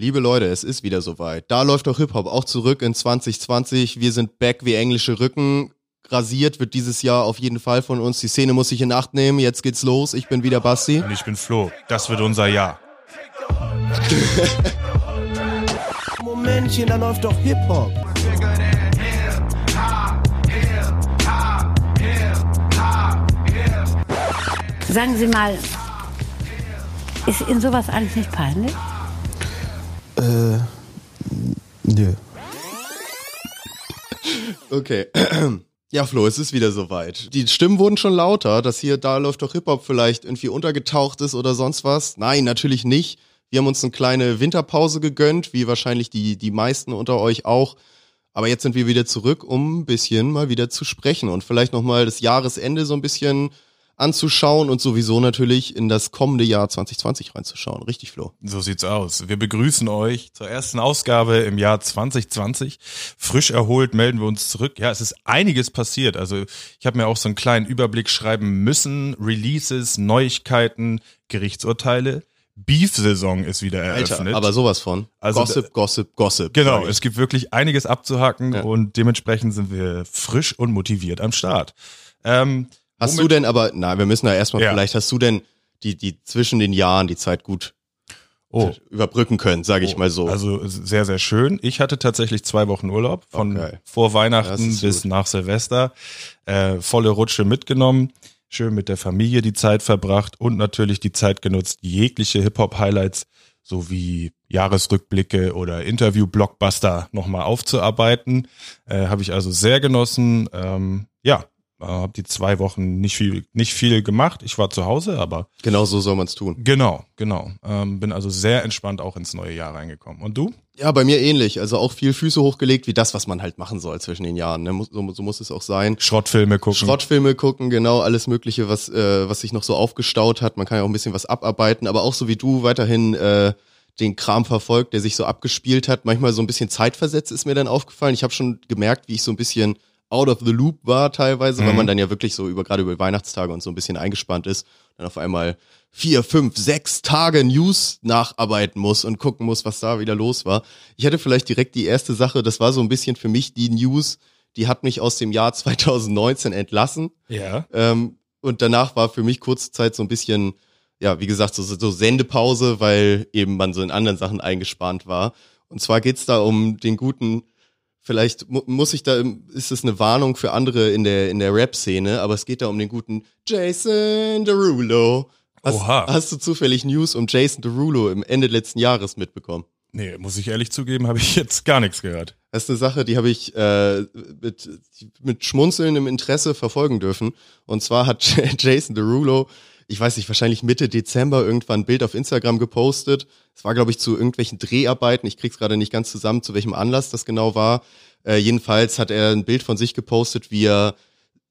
Liebe Leute, es ist wieder soweit. Da läuft doch Hip-Hop auch zurück in 2020. Wir sind back wie englische Rücken. Rasiert wird dieses Jahr auf jeden Fall von uns. Die Szene muss sich in Acht nehmen. Jetzt geht's los. Ich bin wieder Basti. Und ich bin Flo. Das wird unser Jahr. Momentchen, da läuft doch Hip-Hop. Sagen Sie mal, ist Ihnen sowas eigentlich nicht peinlich? Äh, nö. Okay. Ja, Flo, es ist wieder soweit. Die Stimmen wurden schon lauter, dass hier da läuft doch Hip-Hop vielleicht irgendwie untergetaucht ist oder sonst was. Nein, natürlich nicht. Wir haben uns eine kleine Winterpause gegönnt, wie wahrscheinlich die, die meisten unter euch auch. Aber jetzt sind wir wieder zurück, um ein bisschen mal wieder zu sprechen und vielleicht nochmal das Jahresende so ein bisschen anzuschauen und sowieso natürlich in das kommende Jahr 2020 reinzuschauen. Richtig, Flo. So sieht's aus. Wir begrüßen euch zur ersten Ausgabe im Jahr 2020. Frisch erholt melden wir uns zurück. Ja, es ist einiges passiert. Also ich habe mir auch so einen kleinen Überblick schreiben müssen. Releases, Neuigkeiten, Gerichtsurteile. Beef-Saison ist wieder eröffnet. Alter, aber sowas von. Also Gossip, Gossip, Gossip. Genau, es gibt wirklich einiges abzuhacken Ja. und dementsprechend sind wir frisch und motiviert am Start. Ähm, Hast womit- du denn aber, na, wir müssen da erstmal, Ja. vielleicht hast du denn die, die zwischen den Jahren die Zeit gut Oh, überbrücken können, sage ich mal so. Also sehr, sehr schön. Ich hatte tatsächlich zwei Wochen Urlaub von Okay. vor Weihnachten bis nach Silvester. Äh, volle Rutsche mitgenommen, schön mit der Familie die Zeit verbracht und natürlich die Zeit genutzt, jegliche Hip-Hop-Highlights sowie Jahresrückblicke oder Interview-Blockbuster nochmal aufzuarbeiten. Äh, Habe ich also sehr genossen. Ähm, ja, äh, habe die zwei Wochen nicht viel, nicht viel gemacht. Ich war zu Hause, aber genau so soll man es tun. genau, genau. Ähm, bin also sehr entspannt auch ins neue Jahr reingekommen. Und du? Ja, bei mir ähnlich. Also auch viel Füße hochgelegt, wie das, was man halt machen soll zwischen den Jahren. Ne? So, so muss es auch sein. Schrottfilme gucken. Schrottfilme gucken, genau, alles Mögliche, was, äh, was sich noch so aufgestaut hat. Man kann ja auch ein bisschen was abarbeiten, aber auch so wie du weiterhin äh, den Kram verfolgt, der sich so abgespielt hat. Manchmal so ein bisschen zeitversetzt ist mir dann aufgefallen. Ich habe schon gemerkt, wie ich so ein bisschen out of the loop war teilweise, weil Mhm. man dann ja wirklich so über gerade über Weihnachtstage und so ein bisschen eingespannt ist. Dann auf einmal vier, fünf, sechs Tage News nacharbeiten muss und gucken muss, was da wieder los war. Ich hatte vielleicht direkt die erste Sache, das war so ein bisschen für mich die News, die hat mich aus dem Jahr 2019 entlassen. Ja. Ähm, und danach war für mich kurze Zeit so ein bisschen, ja, wie gesagt, so, so Sendepause, weil eben man so in anderen Sachen eingespannt war. Und zwar geht's da um den guten, vielleicht mu muss ich da, ist es eine Warnung für andere in der, in der Rap-Szene, aber es geht da um den guten Jason Derulo. Hast, Oha. hast du zufällig News um Jason Derulo im Ende letzten Jahres mitbekommen? Nee, muss ich ehrlich zugeben, habe ich jetzt gar nichts gehört. Das ist eine Sache, die habe ich äh, mit, mit schmunzelndem Interesse verfolgen dürfen. Und zwar hat Jason Derulo, ich weiß nicht, wahrscheinlich Mitte Dezember irgendwann ein Bild auf Instagram gepostet. Es war, glaube ich, zu irgendwelchen Dreharbeiten. Ich krieg's gerade nicht ganz zusammen, zu welchem Anlass das genau war. Äh, jedenfalls hat er ein Bild von sich gepostet, wie er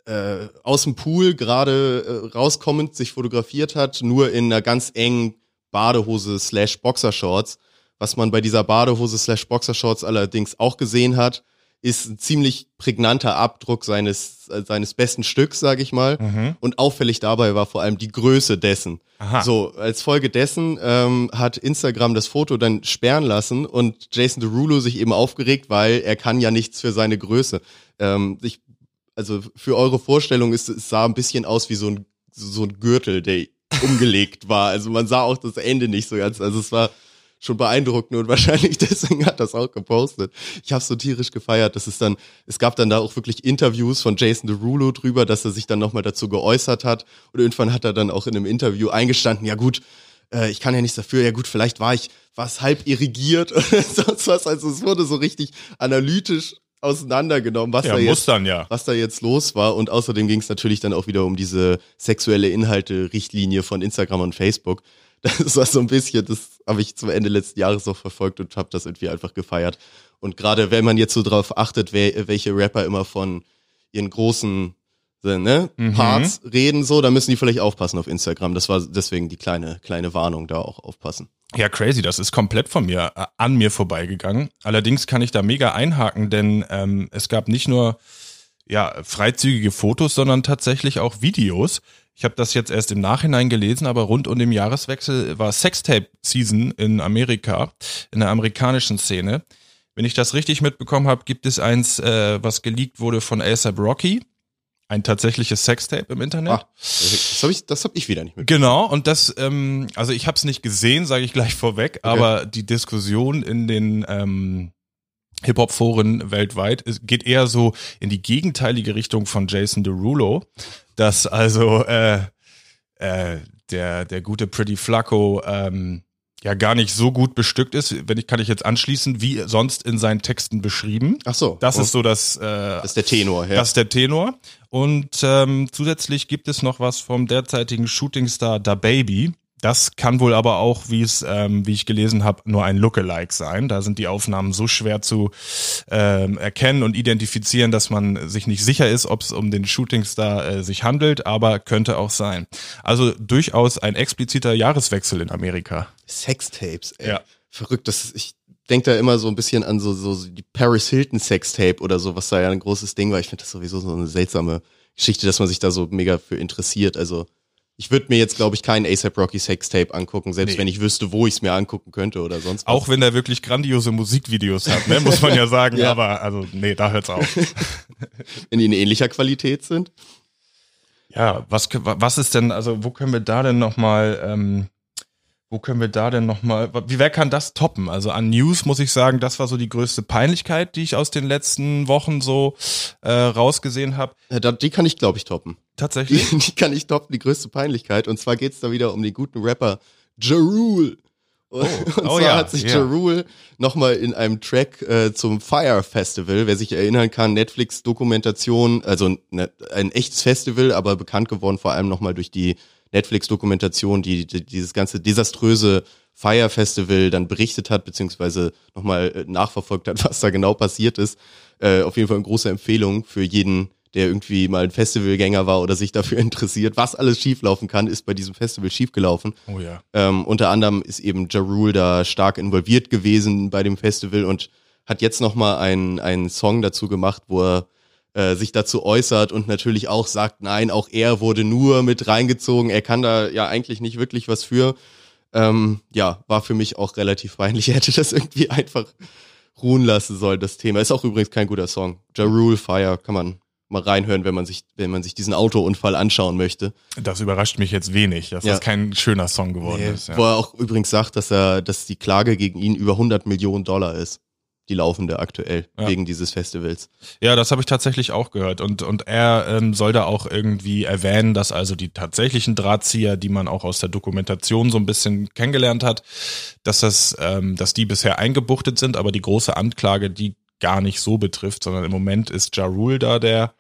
äh, aus dem Pool gerade äh, rauskommend sich fotografiert hat, nur in einer ganz engen Badehose slash Boxershorts. Was man bei dieser Badehose slash Boxershorts allerdings auch gesehen hat, ist ein ziemlich prägnanter Abdruck seines, äh, seines besten Stücks, sage ich mal. Und auffällig dabei war vor allem die Größe dessen. Aha. So, als Folge dessen ähm, hat Instagram das Foto dann sperren lassen und Jason Derulo sich eben aufgeregt, weil er kann ja nichts für seine Größe. Ähm, ich, also für eure Vorstellung ist es sah ein bisschen aus wie so ein so ein Gürtel, der umgelegt war. Also man sah auch das Ende nicht so ganz. Also es war schon beeindruckend und wahrscheinlich deswegen hat das auch gepostet. Ich habe so tierisch gefeiert, dass es dann, es gab dann da auch wirklich Interviews von Jason Derulo drüber, dass er sich dann nochmal dazu geäußert hat und irgendwann hat er dann auch in einem Interview eingestanden, ja gut, äh, ich kann ja nichts dafür, ja gut, vielleicht war ich, war es halb irrigiert oder sonst was, also es wurde so richtig analytisch auseinandergenommen, was Ja, da jetzt dann ja. was da jetzt los war. Und außerdem ging es natürlich dann auch wieder um diese sexuelle Inhalte-Richtlinie von Instagram und Facebook. Das war so ein bisschen, das habe ich zum Ende letzten Jahres auch verfolgt und habe das irgendwie einfach gefeiert. Und gerade wenn man jetzt so drauf achtet, wer, welche Rapper immer von ihren großen äh, ne, Mhm. Parts reden, so, da müssen die vielleicht aufpassen auf Instagram. Das war deswegen die kleine, kleine Warnung da auch aufpassen. Ja, crazy, das ist komplett von mir, äh, an mir vorbeigegangen. Allerdings kann ich da mega einhaken, denn ähm, es gab nicht nur ja, freizügige Fotos, sondern tatsächlich auch Videos. Ich habe das jetzt erst im Nachhinein gelesen, aber rund um den Jahreswechsel war Sextape-Season in Amerika, in der amerikanischen Szene. Wenn ich das richtig mitbekommen habe, gibt es eins, äh, was geleakt wurde von ASAP Rocky. Ein tatsächliches Sextape im Internet. Ah, das habe ich, das hab ich wieder nicht mitbekommen. Genau, und das, ähm, also ich habe es nicht gesehen, sage ich gleich vorweg, aber die Diskussion in den ähm, Hip-Hop-Foren weltweit es geht eher so in die gegenteilige Richtung von Jason Derulo, dass also äh, äh, der, der gute Pretty Flacco ähm, ja gar nicht so gut bestückt ist, wenn ich kann ich jetzt anschließen, wie sonst in seinen Texten beschrieben. Ach so. Das Oh. ist so das, äh, Das ist der Tenor, ja. das ist der Tenor. Und ähm, zusätzlich gibt es noch was vom derzeitigen Shootingstar Da Baby. Das kann wohl aber auch, wie es, ähm, wie ich gelesen habe, nur ein Lookalike sein. Da sind die Aufnahmen so schwer zu ähm, erkennen und identifizieren, dass man sich nicht sicher ist, ob es um den Shootingstar äh, sich handelt, aber könnte auch sein. Also durchaus ein expliziter Jahreswechsel in Amerika. Sextapes, ey. Ja. Verrückt, das ist, ich denke da immer so ein bisschen an so, so die Paris Hilton Sextape oder so, was da ja ein großes Ding war. Ich finde das sowieso so eine seltsame Geschichte, dass man sich da so mega für interessiert. Also ich würde mir jetzt, glaube ich, keinen ASAP Rocky Sextape angucken, selbst Nee. wenn ich wüsste, wo ich es mir angucken könnte oder sonst was. Auch wenn er wirklich grandiose Musikvideos hat, ne, muss man ja sagen. Ja. Aber also nee, da hört's auf. wenn die in ähnlicher Qualität sind. Ja, was, was ist denn, also wo können wir da denn nochmal, ähm, wo können wir da denn nochmal, wie, wer kann das toppen? Also an News muss ich sagen, das war so die größte Peinlichkeit, die ich aus den letzten Wochen so äh, rausgesehen habe. Ja, da, die kann ich, glaube ich, toppen. Die, Tatsächlich. die kann ich toppen, die größte Peinlichkeit. Und zwar geht's da wieder um den guten Rapper Ja Rule. Und, Oh zwar ja, hat sich ja. Ja Rule nochmal in einem Track äh, zum Fire Festival, wer sich erinnern kann, Netflix-Dokumentation, also ne, ein echtes Festival, aber bekannt geworden vor allem nochmal durch die Netflix-Dokumentation, die, die dieses ganze desaströse Fire Festival dann berichtet hat, beziehungsweise nochmal äh, nachverfolgt hat, was da genau passiert ist. Äh, auf jeden Fall eine große Empfehlung für jeden, der irgendwie mal ein Festivalgänger war oder sich dafür interessiert. Was alles schieflaufen kann, ist bei diesem Festival schiefgelaufen. Oh ja. Ähm, unter anderem ist eben Ja Rule da stark involviert gewesen bei dem Festival und hat jetzt nochmal einen, einen Song dazu gemacht, wo er äh, sich dazu äußert und natürlich auch sagt, nein, auch er wurde nur mit reingezogen. Er kann da ja eigentlich nicht wirklich was für. Ähm, ja, war für mich auch relativ peinlich. Er hätte das irgendwie einfach ruhen lassen sollen, das Thema. Ist auch übrigens kein guter Song. Ja Rule, Fire, kann man mal reinhören, wenn man sich, wenn man sich diesen Autounfall anschauen möchte. Das überrascht mich jetzt wenig, dass Ja. das kein schöner Song geworden Nee, ist. Ja. Wo er auch übrigens sagt, dass er, dass die Klage gegen ihn über 100 Millionen Dollar ist. Die laufende aktuell, Ja. wegen dieses Festivals. Ja, das habe ich tatsächlich auch gehört. Und, und er ähm, soll da auch irgendwie erwähnen, dass also die tatsächlichen Drahtzieher, die man auch aus der Dokumentation so ein bisschen kennengelernt hat, dass das, ähm, dass die bisher eingebuchtet sind, aber die große Anklage die gar nicht so betrifft, sondern im Moment ist Ja Rule da der,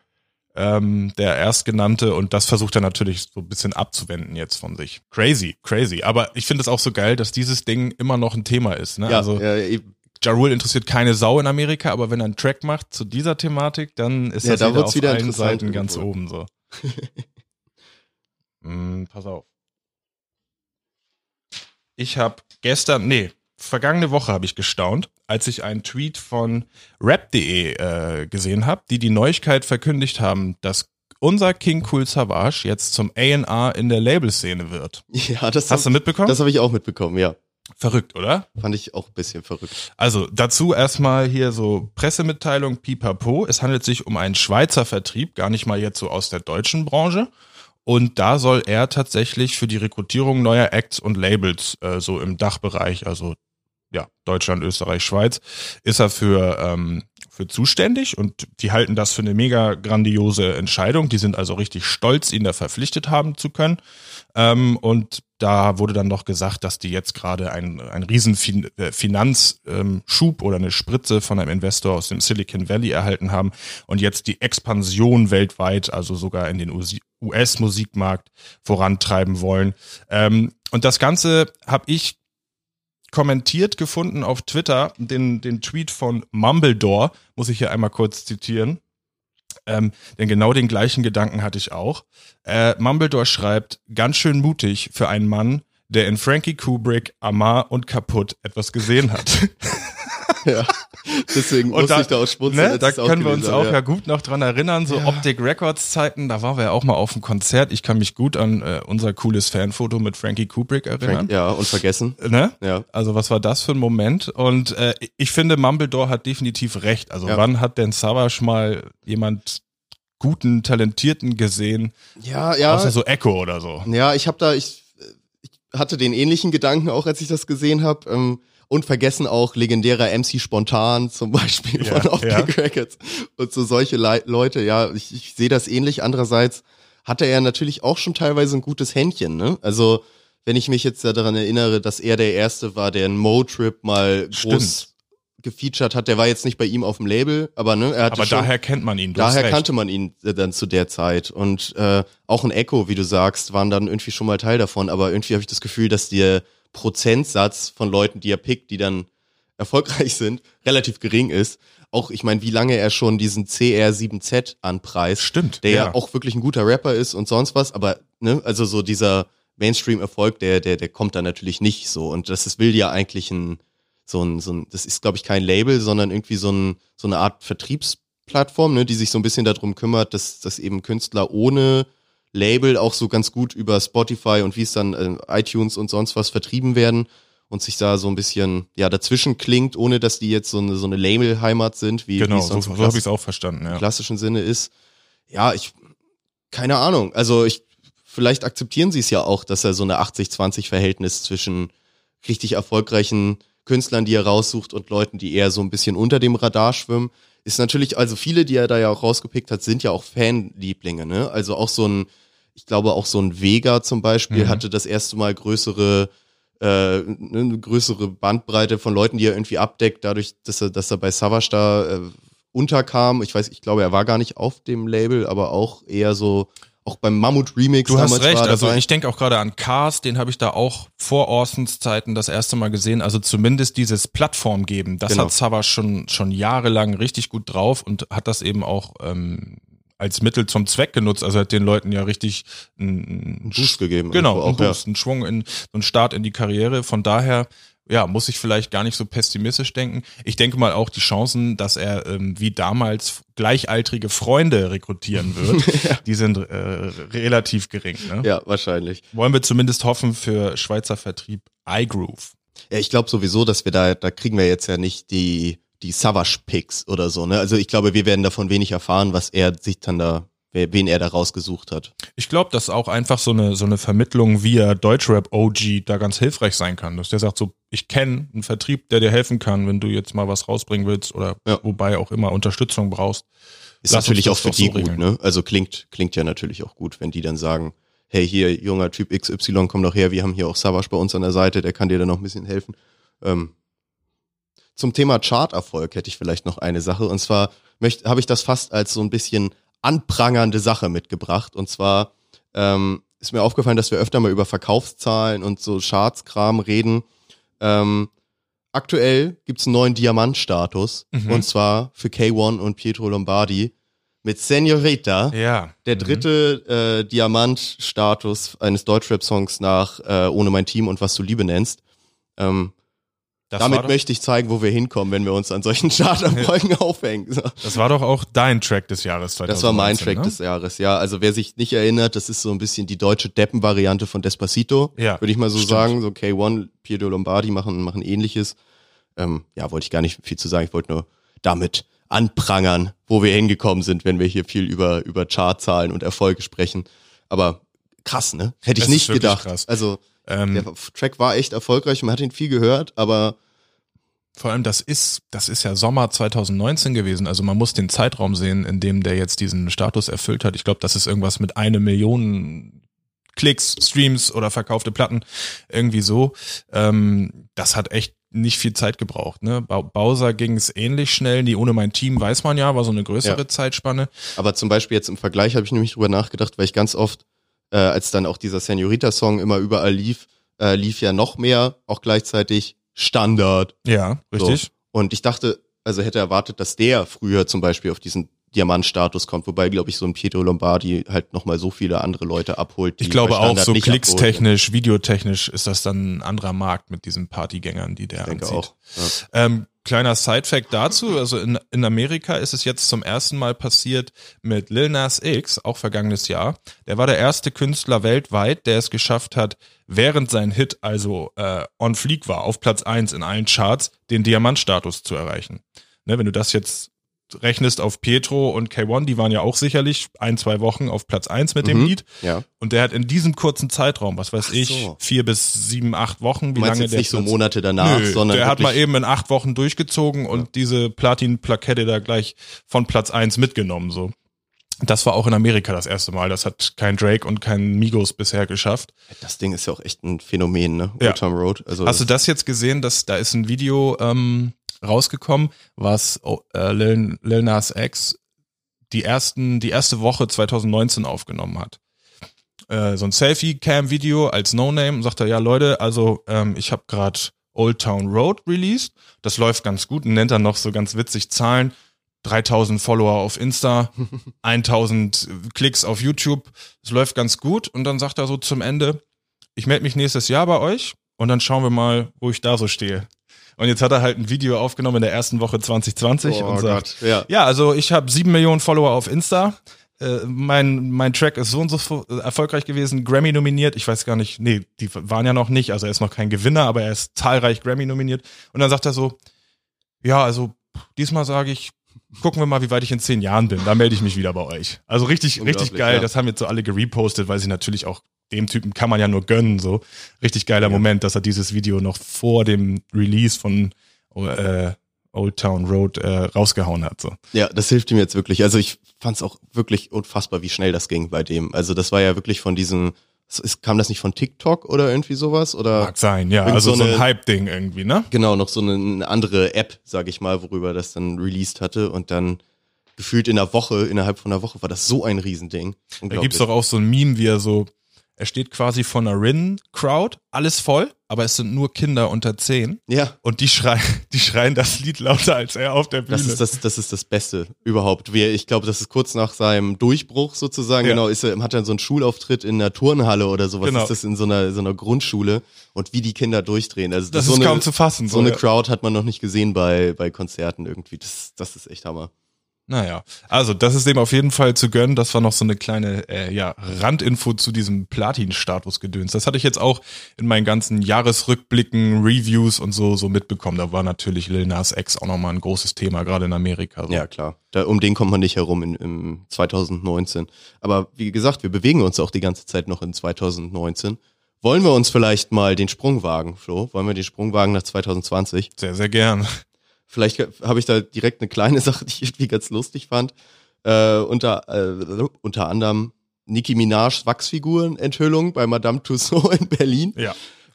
ähm, der Erstgenannte und das versucht er natürlich so ein bisschen abzuwenden jetzt von sich. Crazy, crazy. Aber ich finde es auch so geil, dass dieses Ding immer noch ein Thema ist. Ne? Ja, also ja. Ja Rule interessiert keine Sau in Amerika, aber wenn er einen Track macht zu dieser Thematik, dann ist Ja, das da wieder auf wieder allen Seiten ganz irgendwo. oben so. mm, pass auf. Ich habe gestern, nee, vergangene Woche habe ich gestaunt, als ich einen Tweet von rap.de äh, gesehen habe, die die Neuigkeit verkündigt haben, dass unser King Cool Savage jetzt zum A&R in der Labelszene wird. ja das Hast du hab- mitbekommen? Das habe ich auch mitbekommen, ja. Verrückt, oder? Fand ich auch ein bisschen verrückt. Also dazu erstmal hier so Pressemitteilung Pipapo. Es handelt sich um einen Schweizer Vertrieb, gar nicht mal jetzt so aus der deutschen Branche. Und da soll er tatsächlich für die Rekrutierung neuer Acts und Labels äh, so im Dachbereich, also ja, Deutschland, Österreich, Schweiz, ist er für, ähm, für zuständig und die halten das für eine mega grandiose Entscheidung. Die sind also richtig stolz, ihn da verpflichtet haben zu können. Ähm, und da wurde dann noch gesagt, dass die jetzt gerade einen, einen riesen fin äh, Finanzschub ähm, oder eine Spritze von einem Investor aus dem Silicon Valley erhalten haben und jetzt die Expansion weltweit, also sogar in den US-Musikmarkt vorantreiben wollen. Ähm, und das Ganze habe ich kommentiert gefunden auf Twitter, den, den Tweet von Mumbledore, muss ich hier einmal kurz zitieren. Ähm, denn genau den gleichen Gedanken hatte ich auch. Äh, Mumbledore schreibt, ganz schön mutig für einen Mann, der in Frankie Kubrick, Amar und Kaputt etwas gesehen hat. Ja. Deswegen Und musste da, ich da auch schmunzeln. ne, da können wir uns auch habe, ja. gut noch dran erinnern, so Optic Records Zeiten, da waren wir ja auch mal auf dem Konzert. Ich kann mich gut an äh, unser cooles Fanfoto mit Frankie Kubrick erinnern. Frank, ja, und vergessen. Ne? Ja. Also was war das für ein Moment? Und äh, ich finde, Mumbledore hat definitiv recht. Also Ja. wann hat denn Savage mal jemand guten, talentierten gesehen, Ja, ja. außer so Echo oder so? Ja, ich habe da, ich, ich hatte den ähnlichen Gedanken auch, als ich das gesehen habe. Ähm, und vergessen auch legendärer MC Spontan zum Beispiel Ja, von Optic ja. Records. Und so solche Lei- Leute, ja, ich, ich sehe das ähnlich. Andererseits hatte er natürlich auch schon teilweise ein gutes Händchen, ne? Also, wenn ich mich jetzt daran erinnere, dass er der Erste war, der einen Mo-Trip mal groß Stimmt. gefeatured hat. Der war jetzt nicht bei ihm auf dem Label, aber ne, er hatte Aber schon, daher kennt man ihn. Daher kannte man ihn äh, dann zu der Zeit. Und äh, auch ein Echo, wie du sagst, waren dann irgendwie schon mal Teil davon. Aber irgendwie habe ich das Gefühl, dass der Prozentsatz von Leuten, die er pickt, die dann erfolgreich sind, relativ gering ist. Auch, ich meine, wie lange er schon diesen CR7Z anpreist. Stimmt, Der ja. ja. auch wirklich ein guter Rapper ist und sonst was. Aber, ne, also so dieser Mainstream-Erfolg, der, der, der kommt dann natürlich nicht so. Und das ist, will ja eigentlich ein, so ein, so ein, das ist, glaube ich, kein Label, sondern irgendwie so, ein, so eine Art Vertriebsplattform, ne, die sich so ein bisschen darum kümmert, dass, dass eben Künstler ohne Label auch so ganz gut über Spotify und wie es dann äh, iTunes und sonst was vertrieben werden und sich da so ein bisschen ja dazwischen klingt, ohne dass die jetzt so eine so eine Label-Heimat sind, wie, wie Genau, es so, so im habe ich es auch verstanden. Ja. klassischen Sinne ist. Ja, ich keine Ahnung. Also ich vielleicht akzeptieren sie es ja auch, dass er so eine 80-20 Verhältnis zwischen richtig erfolgreichen Künstlern, die er raussucht und Leuten, die eher so ein bisschen unter dem Radar schwimmen. Ist natürlich, also viele, die er da ja auch rausgepickt hat, sind ja auch Fanlieblinge, ne? Also auch so ein, ich glaube auch so ein Vega zum Beispiel Mhm. hatte das erste Mal größere, äh, ne, eine größere Bandbreite von Leuten, die er irgendwie abdeckt, dadurch, dass er, dass er bei Savage da äh, unterkam. Ich weiß, ich glaube, er war gar nicht auf dem Label, aber auch eher so, auch beim Mammut Remix Du hast recht, also ich denke auch gerade an Cars, den habe ich da auch vor Orsons Zeiten das erste Mal gesehen. Also zumindest dieses Plattform geben, das Genau. hat Savas schon, schon jahrelang richtig gut drauf und hat das eben auch ähm, als Mittel zum Zweck genutzt. Also hat den Leuten ja richtig einen einen Boost gegeben. Genau, irgendwo einen auch, ja. Boost, einen Schwung, in, einen Start in die Karriere. Von daher, ja, muss ich vielleicht gar nicht so pessimistisch denken. Ich denke mal auch die Chancen, dass er ähm, wie damals gleichaltrige Freunde rekrutieren wird, die sind äh, relativ gering. Ne? Ja, wahrscheinlich. Wollen wir zumindest hoffen für Schweizer Vertrieb iGroove. Ja, ich glaube sowieso, dass wir da, da kriegen wir jetzt ja nicht die, die Savage-Picks oder so, ne? Also ich glaube, wir werden davon wenig erfahren, was er sich dann da, wen er da rausgesucht hat. Ich glaube, dass auch einfach so eine so eine Vermittlung via Deutschrap OG da ganz hilfreich sein kann, dass der sagt so, ich kenne einen Vertrieb, der dir helfen kann, wenn du jetzt mal was rausbringen willst oder Ja. wobei auch immer Unterstützung brauchst. Ist Lass natürlich auch für die so gut, regeln. ne? Also klingt, klingt ja natürlich auch gut, wenn die dann sagen, hey, hier, junger Typ XY, komm doch her, wir haben hier auch Savage bei uns an der Seite, der kann dir dann noch ein bisschen helfen. Ähm, zum Thema Charterfolg hätte ich vielleicht noch eine Sache, und zwar habe ich das fast als so ein bisschen anprangernde Sache mitgebracht, und zwar ähm, ist mir aufgefallen, dass wir öfter mal über Verkaufszahlen und so Chartskram reden. Ähm, aktuell gibt's einen neuen Diamantstatus, Mhm. und zwar für K1 und Pietro Lombardi mit Senorita. Ja. Der Mhm. dritte äh, Diamantstatus eines Deutschrap-Songs nach äh, Ohne mein Team und was du Liebe nennst. Ähm, Das damit doch, möchte ich zeigen, wo wir hinkommen, wenn wir uns an solchen Charterfolgen aufhängen. Das war doch auch dein Track des Jahres 2019. Das war mein Track ne? des Jahres, ja. Also wer sich nicht erinnert, das ist so ein bisschen die deutsche Deppen-Variante von Despacito. Ja, Würde ich mal so stimmt. sagen. So K1, Pietro Lombardi machen, machen ähnliches. Ähm, ja, wollte ich gar nicht viel zu sagen. Ich wollte nur damit anprangern, wo wir hingekommen sind, wenn wir hier viel über, über Chartzahlen und Erfolge sprechen. Aber krass, ne? Hätte ich ist nicht gedacht. krass. Also Ähm, der Track war echt erfolgreich, man hat ihn viel gehört, aber Vor allem, das ist, das ist ja Sommer 2019 gewesen. Also man muss den Zeitraum sehen, in dem der jetzt diesen Status erfüllt hat. Ich glaube, das ist irgendwas mit eine Million Klicks, Streams oder verkaufte Platten. Irgendwie so. Ähm, das hat echt nicht viel Zeit gebraucht. Ne? Ba- Bowser ging es ähnlich schnell. Die ohne mein Team weiß man ja, war so eine größere Ja. Zeitspanne. Aber zum Beispiel jetzt im Vergleich habe ich nämlich drüber nachgedacht, weil ich ganz oft, äh, als dann auch dieser Senorita-Song immer überall lief, äh, lief ja noch mehr, auch gleichzeitig Standard. Ja, richtig. So. Und ich dachte, also hätte erwartet, dass der früher zum Beispiel auf diesen Diamantstatus kommt, wobei, glaube ich, so ein Pietro Lombardi halt nochmal so viele andere Leute abholt. Die Ich glaube auch, so klickstechnisch, videotechnisch ist das dann ein anderer Markt mit diesen Partygängern, die der Ich denke anzieht. auch. Ja. Ähm, kleiner Side-Fact dazu, also in, in Amerika ist es jetzt zum ersten Mal passiert mit Lil Nas X, auch vergangenes Jahr. Der war der erste Künstler weltweit, der es geschafft hat, während sein Hit also äh, on fleek war, auf Platz eins in allen Charts, den Diamantstatus zu erreichen. Ne, wenn du das jetzt rechnest auf Pietro und K1, die waren ja auch sicherlich ein, zwei Wochen auf Platz eins mit dem Mhm. Lied. Ja. Und der hat in diesem kurzen Zeitraum, was weiß Ach ich, so. vier bis sieben, acht Wochen, wie lange jetzt der nicht so Monate danach, Nö, sondern der hat mal eben in acht Wochen durchgezogen und diese Platin-Plakette da gleich von Platz eins mitgenommen, so. Das war auch in Amerika das erste Mal. Das hat kein Drake und kein Migos bisher geschafft. Das Ding ist ja auch echt ein Phänomen, ne? Ja. Old Town Road. Also Hast du das jetzt gesehen, dass da ist ein Video ähm, rausgekommen, was oh, äh, Lil, Lil Nas X die ersten, die erste Woche 2019 aufgenommen hat. Äh, so ein Selfie-Cam-Video als No-Name. Sagt er, ja Leute, also ähm, ich habe gerade Old Town Road released. Das läuft ganz gut und nennt dann noch so ganz witzig Zahlen. 3000 Follower auf Insta, 1000 Klicks auf YouTube. Das läuft ganz gut. Und dann sagt er so zum Ende, ich melde mich nächstes Jahr bei euch und dann schauen wir mal, wo ich da so stehe. Und jetzt hat er halt ein Video aufgenommen in der ersten Woche 2020 oh und sagt, Gott, ja. ja, also ich habe sieben Millionen Follower auf Insta. Äh, mein, mein Track ist so und so fu- erfolgreich gewesen, Grammy nominiert. Ich weiß gar nicht, nee, die waren ja noch nicht, also er ist noch kein Gewinner, aber er ist zahlreich Grammy nominiert. Und dann sagt er so, ja, also diesmal sage ich, gucken wir mal, wie weit ich in zehn Jahren bin. Da melde ich mich wieder bei euch. Also richtig, richtig geil. ja. Das haben jetzt so alle gerepostet, weil sie natürlich auch dem Typen kann man ja nur gönnen, so. Richtig geiler Moment, dass er dieses Video noch vor dem Release von äh, Old Town Road äh, rausgehauen hat, so. Ja, das hilft ihm jetzt wirklich. Also ich fand es auch wirklich unfassbar, wie schnell das ging bei dem. Also das war ja wirklich von diesem, es ist- kam das nicht von TikTok oder irgendwie sowas? Oder Mag sein, ja. Also so so ein eine- Hype-Ding irgendwie, ne? genau, noch so eine, eine andere App, sag ich mal, worüber das dann released hatte und dann gefühlt in einer Woche, innerhalb von einer Woche war das so ein Riesending. Da gibt's doch auch so ein Meme, wie er so, er steht quasi vor einer Rin-Crowd, alles voll, aber es sind nur Kinder unter zehn Ja, und die schreien, die schreien das Lied lauter als er auf der Bühne. das ist das, das ist das Beste überhaupt. Ich glaube, das ist kurz nach seinem Durchbruch sozusagen. Ja. Genau, ist er, hat dann so einen Schulauftritt in einer Turnhalle oder sowas. Genau. Ist das in so einer, so einer Grundschule und wie die Kinder durchdrehen. Also das so ist eine, kaum zu fassen. So eine ja. Crowd hat man noch nicht gesehen bei, bei Konzerten irgendwie. Das, das ist echt Hammer. Naja, also das ist dem auf jeden Fall zu gönnen. Das war noch so eine kleine äh, ja, Randinfo zu diesem Platin-Status gedöns. Das hatte ich jetzt auch in meinen ganzen Jahresrückblicken, Reviews und so so mitbekommen. Da war natürlich Lil Nas X auch nochmal ein großes Thema, gerade in Amerika. So. Ja, klar. Da, um den kommt man nicht herum in, im 2019. Aber wie gesagt, wir bewegen uns auch die ganze Zeit noch in 2019. Wollen wir uns vielleicht mal den Sprung wagen, Flo? Wollen wir den Sprung wagen nach 2020? Sehr, sehr gern. Vielleicht habe ich da direkt eine kleine Sache, die ich irgendwie ganz lustig fand. Äh, unter, äh, unter anderem Nicki Minaj Wachsfiguren-Enthüllung bei Madame Tussauds in Berlin. Ja.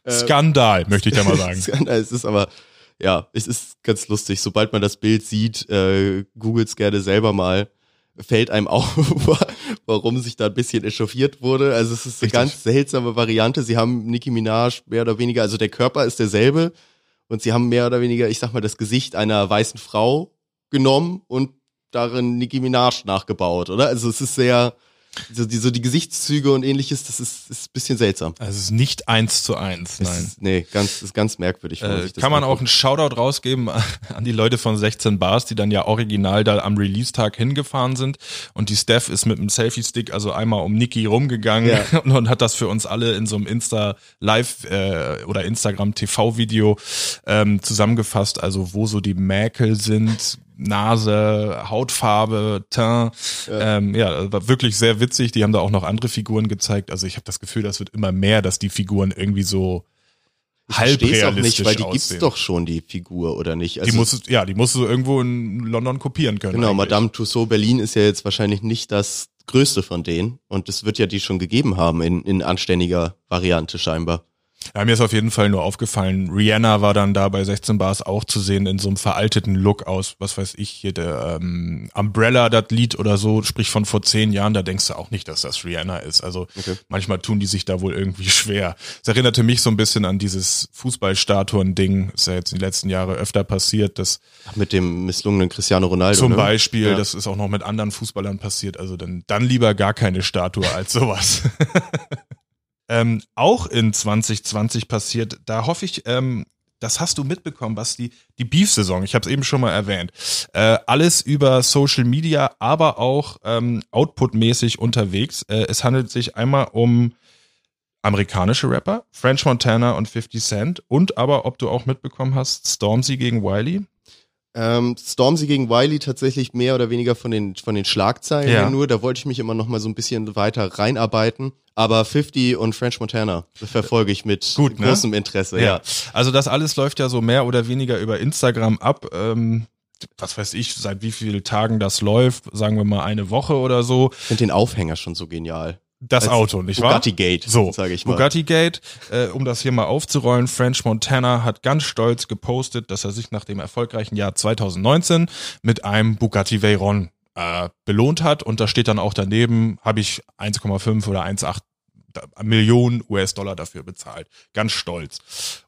Skandal, möchte ich da mal sagen. Skandal. Es ist aber, ja, es ist ganz lustig. Sobald man das Bild sieht, äh, googelt's gerne selber mal, fällt einem auf, warum sich da ein bisschen echauffiert wurde. Also es ist eine Richtig. ganz seltsame Variante. Sie haben Nicki Minaj mehr oder weniger, also der Körper ist derselbe und sie haben mehr oder weniger, ich sag mal, das Gesicht einer weißen Frau genommen und darin Nicki Minaj nachgebaut, oder? Also es ist sehr, so die, so die Gesichtszüge und ähnliches, das ist, ist ein bisschen seltsam. Also es ist nicht eins zu eins, Es nein. Ist, nee, ganz, ist ganz merkwürdig. Äh, kann man auch einen Shoutout rausgeben an die Leute von 16 Bars, die dann ja original da am Release-Tag hingefahren sind. Und die Steph ist mit einem Selfie-Stick also einmal um Niki rumgegangen Ja. und, und hat das für uns alle in so einem Insta-Live äh, oder Instagram-TV-Video ähm, zusammengefasst. Also wo so die Mäkel sind, Nase, Hautfarbe, Teint. Ja. Ähm, ja, war wirklich sehr witzig. Die haben da auch noch andere Figuren gezeigt. Also ich habe das Gefühl, das wird immer mehr, dass die Figuren irgendwie so Ich halb versteh's auch realistisch nicht, weil die aussehen. gibt's doch schon, die Figur, oder nicht? Die Also, musst du, ja, die musst du irgendwo in London kopieren können. genau, eigentlich. Madame Tussauds Berlin ist ja jetzt wahrscheinlich nicht das größte von denen. Und es wird ja die schon gegeben haben in, in anständiger Variante scheinbar. Ja, mir ist auf jeden Fall nur aufgefallen, Rihanna war dann da bei 16 Bars auch zu sehen in so einem veralteten Look aus, was weiß ich, hier der ähm, Umbrella, das Lied oder so, sprich von vor zehn Jahren, da denkst du auch nicht, dass das Rihanna ist. Also Okay. manchmal tun die sich da wohl irgendwie schwer. Es erinnerte mich so ein bisschen an dieses Fußballstatuen-Ding, ist ja jetzt in den letzten Jahren öfter passiert, dass Ach, mit dem misslungenen Cristiano Ronaldo. Zum ne? Beispiel, Ja. das ist auch noch mit anderen Fußballern passiert. Also dann, dann lieber gar keine Statue als sowas. ähm, auch in 2020 passiert, da hoffe ich, ähm, das hast du mitbekommen, was die, die Beef-Saison, ich habe es eben schon mal erwähnt, äh, alles über Social Media, aber auch ähm, outputmäßig unterwegs. Äh, es handelt sich einmal um amerikanische Rapper, French Montana und 50 Cent und aber, ob du auch mitbekommen hast, Stormzy gegen Wiley. Ähm, Stormzy gegen Wiley tatsächlich mehr oder weniger von den, von den Schlagzeilen Ja. nur. Da wollte ich mich immer noch mal so ein bisschen weiter reinarbeiten. Aber 50 und French Montana verfolge ich mit Gut, ne? großem Interesse. Ja. Also das alles läuft ja so mehr oder weniger über Instagram ab. Ähm, was weiß ich, seit wie vielen Tagen das läuft, sagen wir mal eine Woche oder so. Ich finde den Aufhänger schon so genial. Das Auto, nicht wahr? Bugatti Gate, So, sage ich mal. Bugatti Gate, äh, um das hier mal aufzurollen, French Montana hat ganz stolz gepostet, dass er sich nach dem erfolgreichen Jahr 2019 mit einem Bugatti Veyron äh, belohnt hat und da steht dann auch daneben, habe ich 1,5 oder 1,8 Millionen US-Dollar dafür bezahlt. Ganz stolz.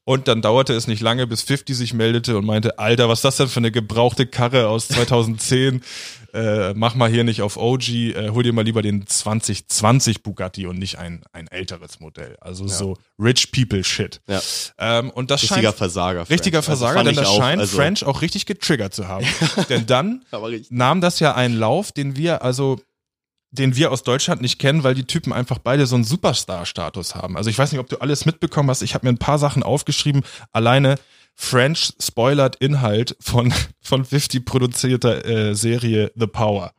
Und dann dauerte es nicht lange, bis 50 sich meldete und meinte, Alter, was ist das denn für eine gebrauchte Karre aus 2010? äh, mach mal hier nicht auf OG, äh, hol dir mal lieber den 2020 Bugatti und nicht ein, ein älteres Modell. Also so Rich People Shit. Ja. Ähm, und das Richtiger scheint Versager. richtiger French. Also Versager, fand denn das auch, scheint also- French auch richtig getriggert zu haben. denn dann nahm das ja einen Lauf, den wir also den wir aus Deutschland nicht kennen, weil die Typen einfach beide so einen Superstar-Status haben. Also ich weiß nicht, ob du alles mitbekommen hast. Ich habe mir ein paar Sachen aufgeschrieben. Alleine French spoilert Inhalt von von 50 produzierter äh, Serie The Power.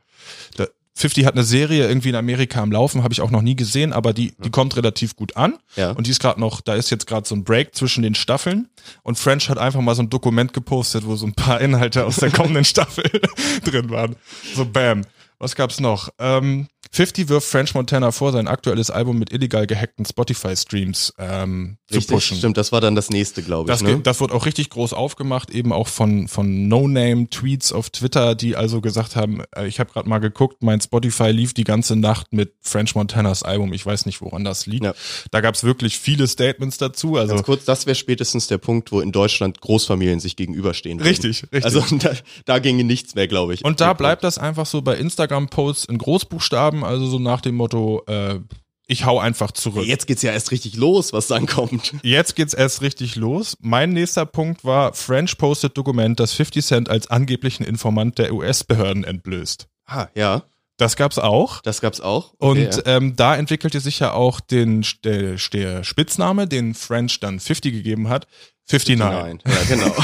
Da, 50 hat eine Serie irgendwie in Amerika am Laufen, habe ich auch noch nie gesehen, aber die die kommt relativ gut an. Ja. Und die ist gerade noch, da ist jetzt gerade so ein Break zwischen den Staffeln. Und French hat einfach mal so ein Dokument gepostet, wo so ein paar Inhalte aus der kommenden Staffel drin waren. So bam. Was gab's noch? Ähm, 50 wirft French Montana vor, sein aktuelles Album mit illegal gehackten Spotify-Streams ähm, zu Richtig, pushen. stimmt, das war dann das nächste, glaube ich. Das, ne? das wird auch richtig groß aufgemacht, eben auch von, von No-Name-Tweets auf Twitter, die also gesagt haben, äh, ich habe gerade mal geguckt, mein Spotify lief die ganze Nacht mit French Montanas Album. Ich weiß nicht, woran das liegt. Ja. Da gab's wirklich viele Statements dazu. Also Ganz kurz, das wäre spätestens der Punkt, wo in Deutschland Großfamilien sich gegenüberstehen. würden. Richtig, richtig. Also da, da ginge nichts mehr, glaube ich. Und da bleibt das einfach so bei Instagram-Posts in Großbuchstaben, also so nach dem Motto, äh, ich hau einfach zurück. Jetzt geht's ja erst richtig los, was dann kommt. Jetzt geht's erst richtig los. Mein nächster Punkt war, French postet Dokument, das 50 Cent als angeblichen Informant der US-Behörden entblößt. Ah, ja, Das gab's auch. das gab's auch. Und Okay, ja. ähm, da entwickelte sich ja auch den, der, der Spitzname, den French dann 50 gegeben hat, 59. Nein. Ja, genau.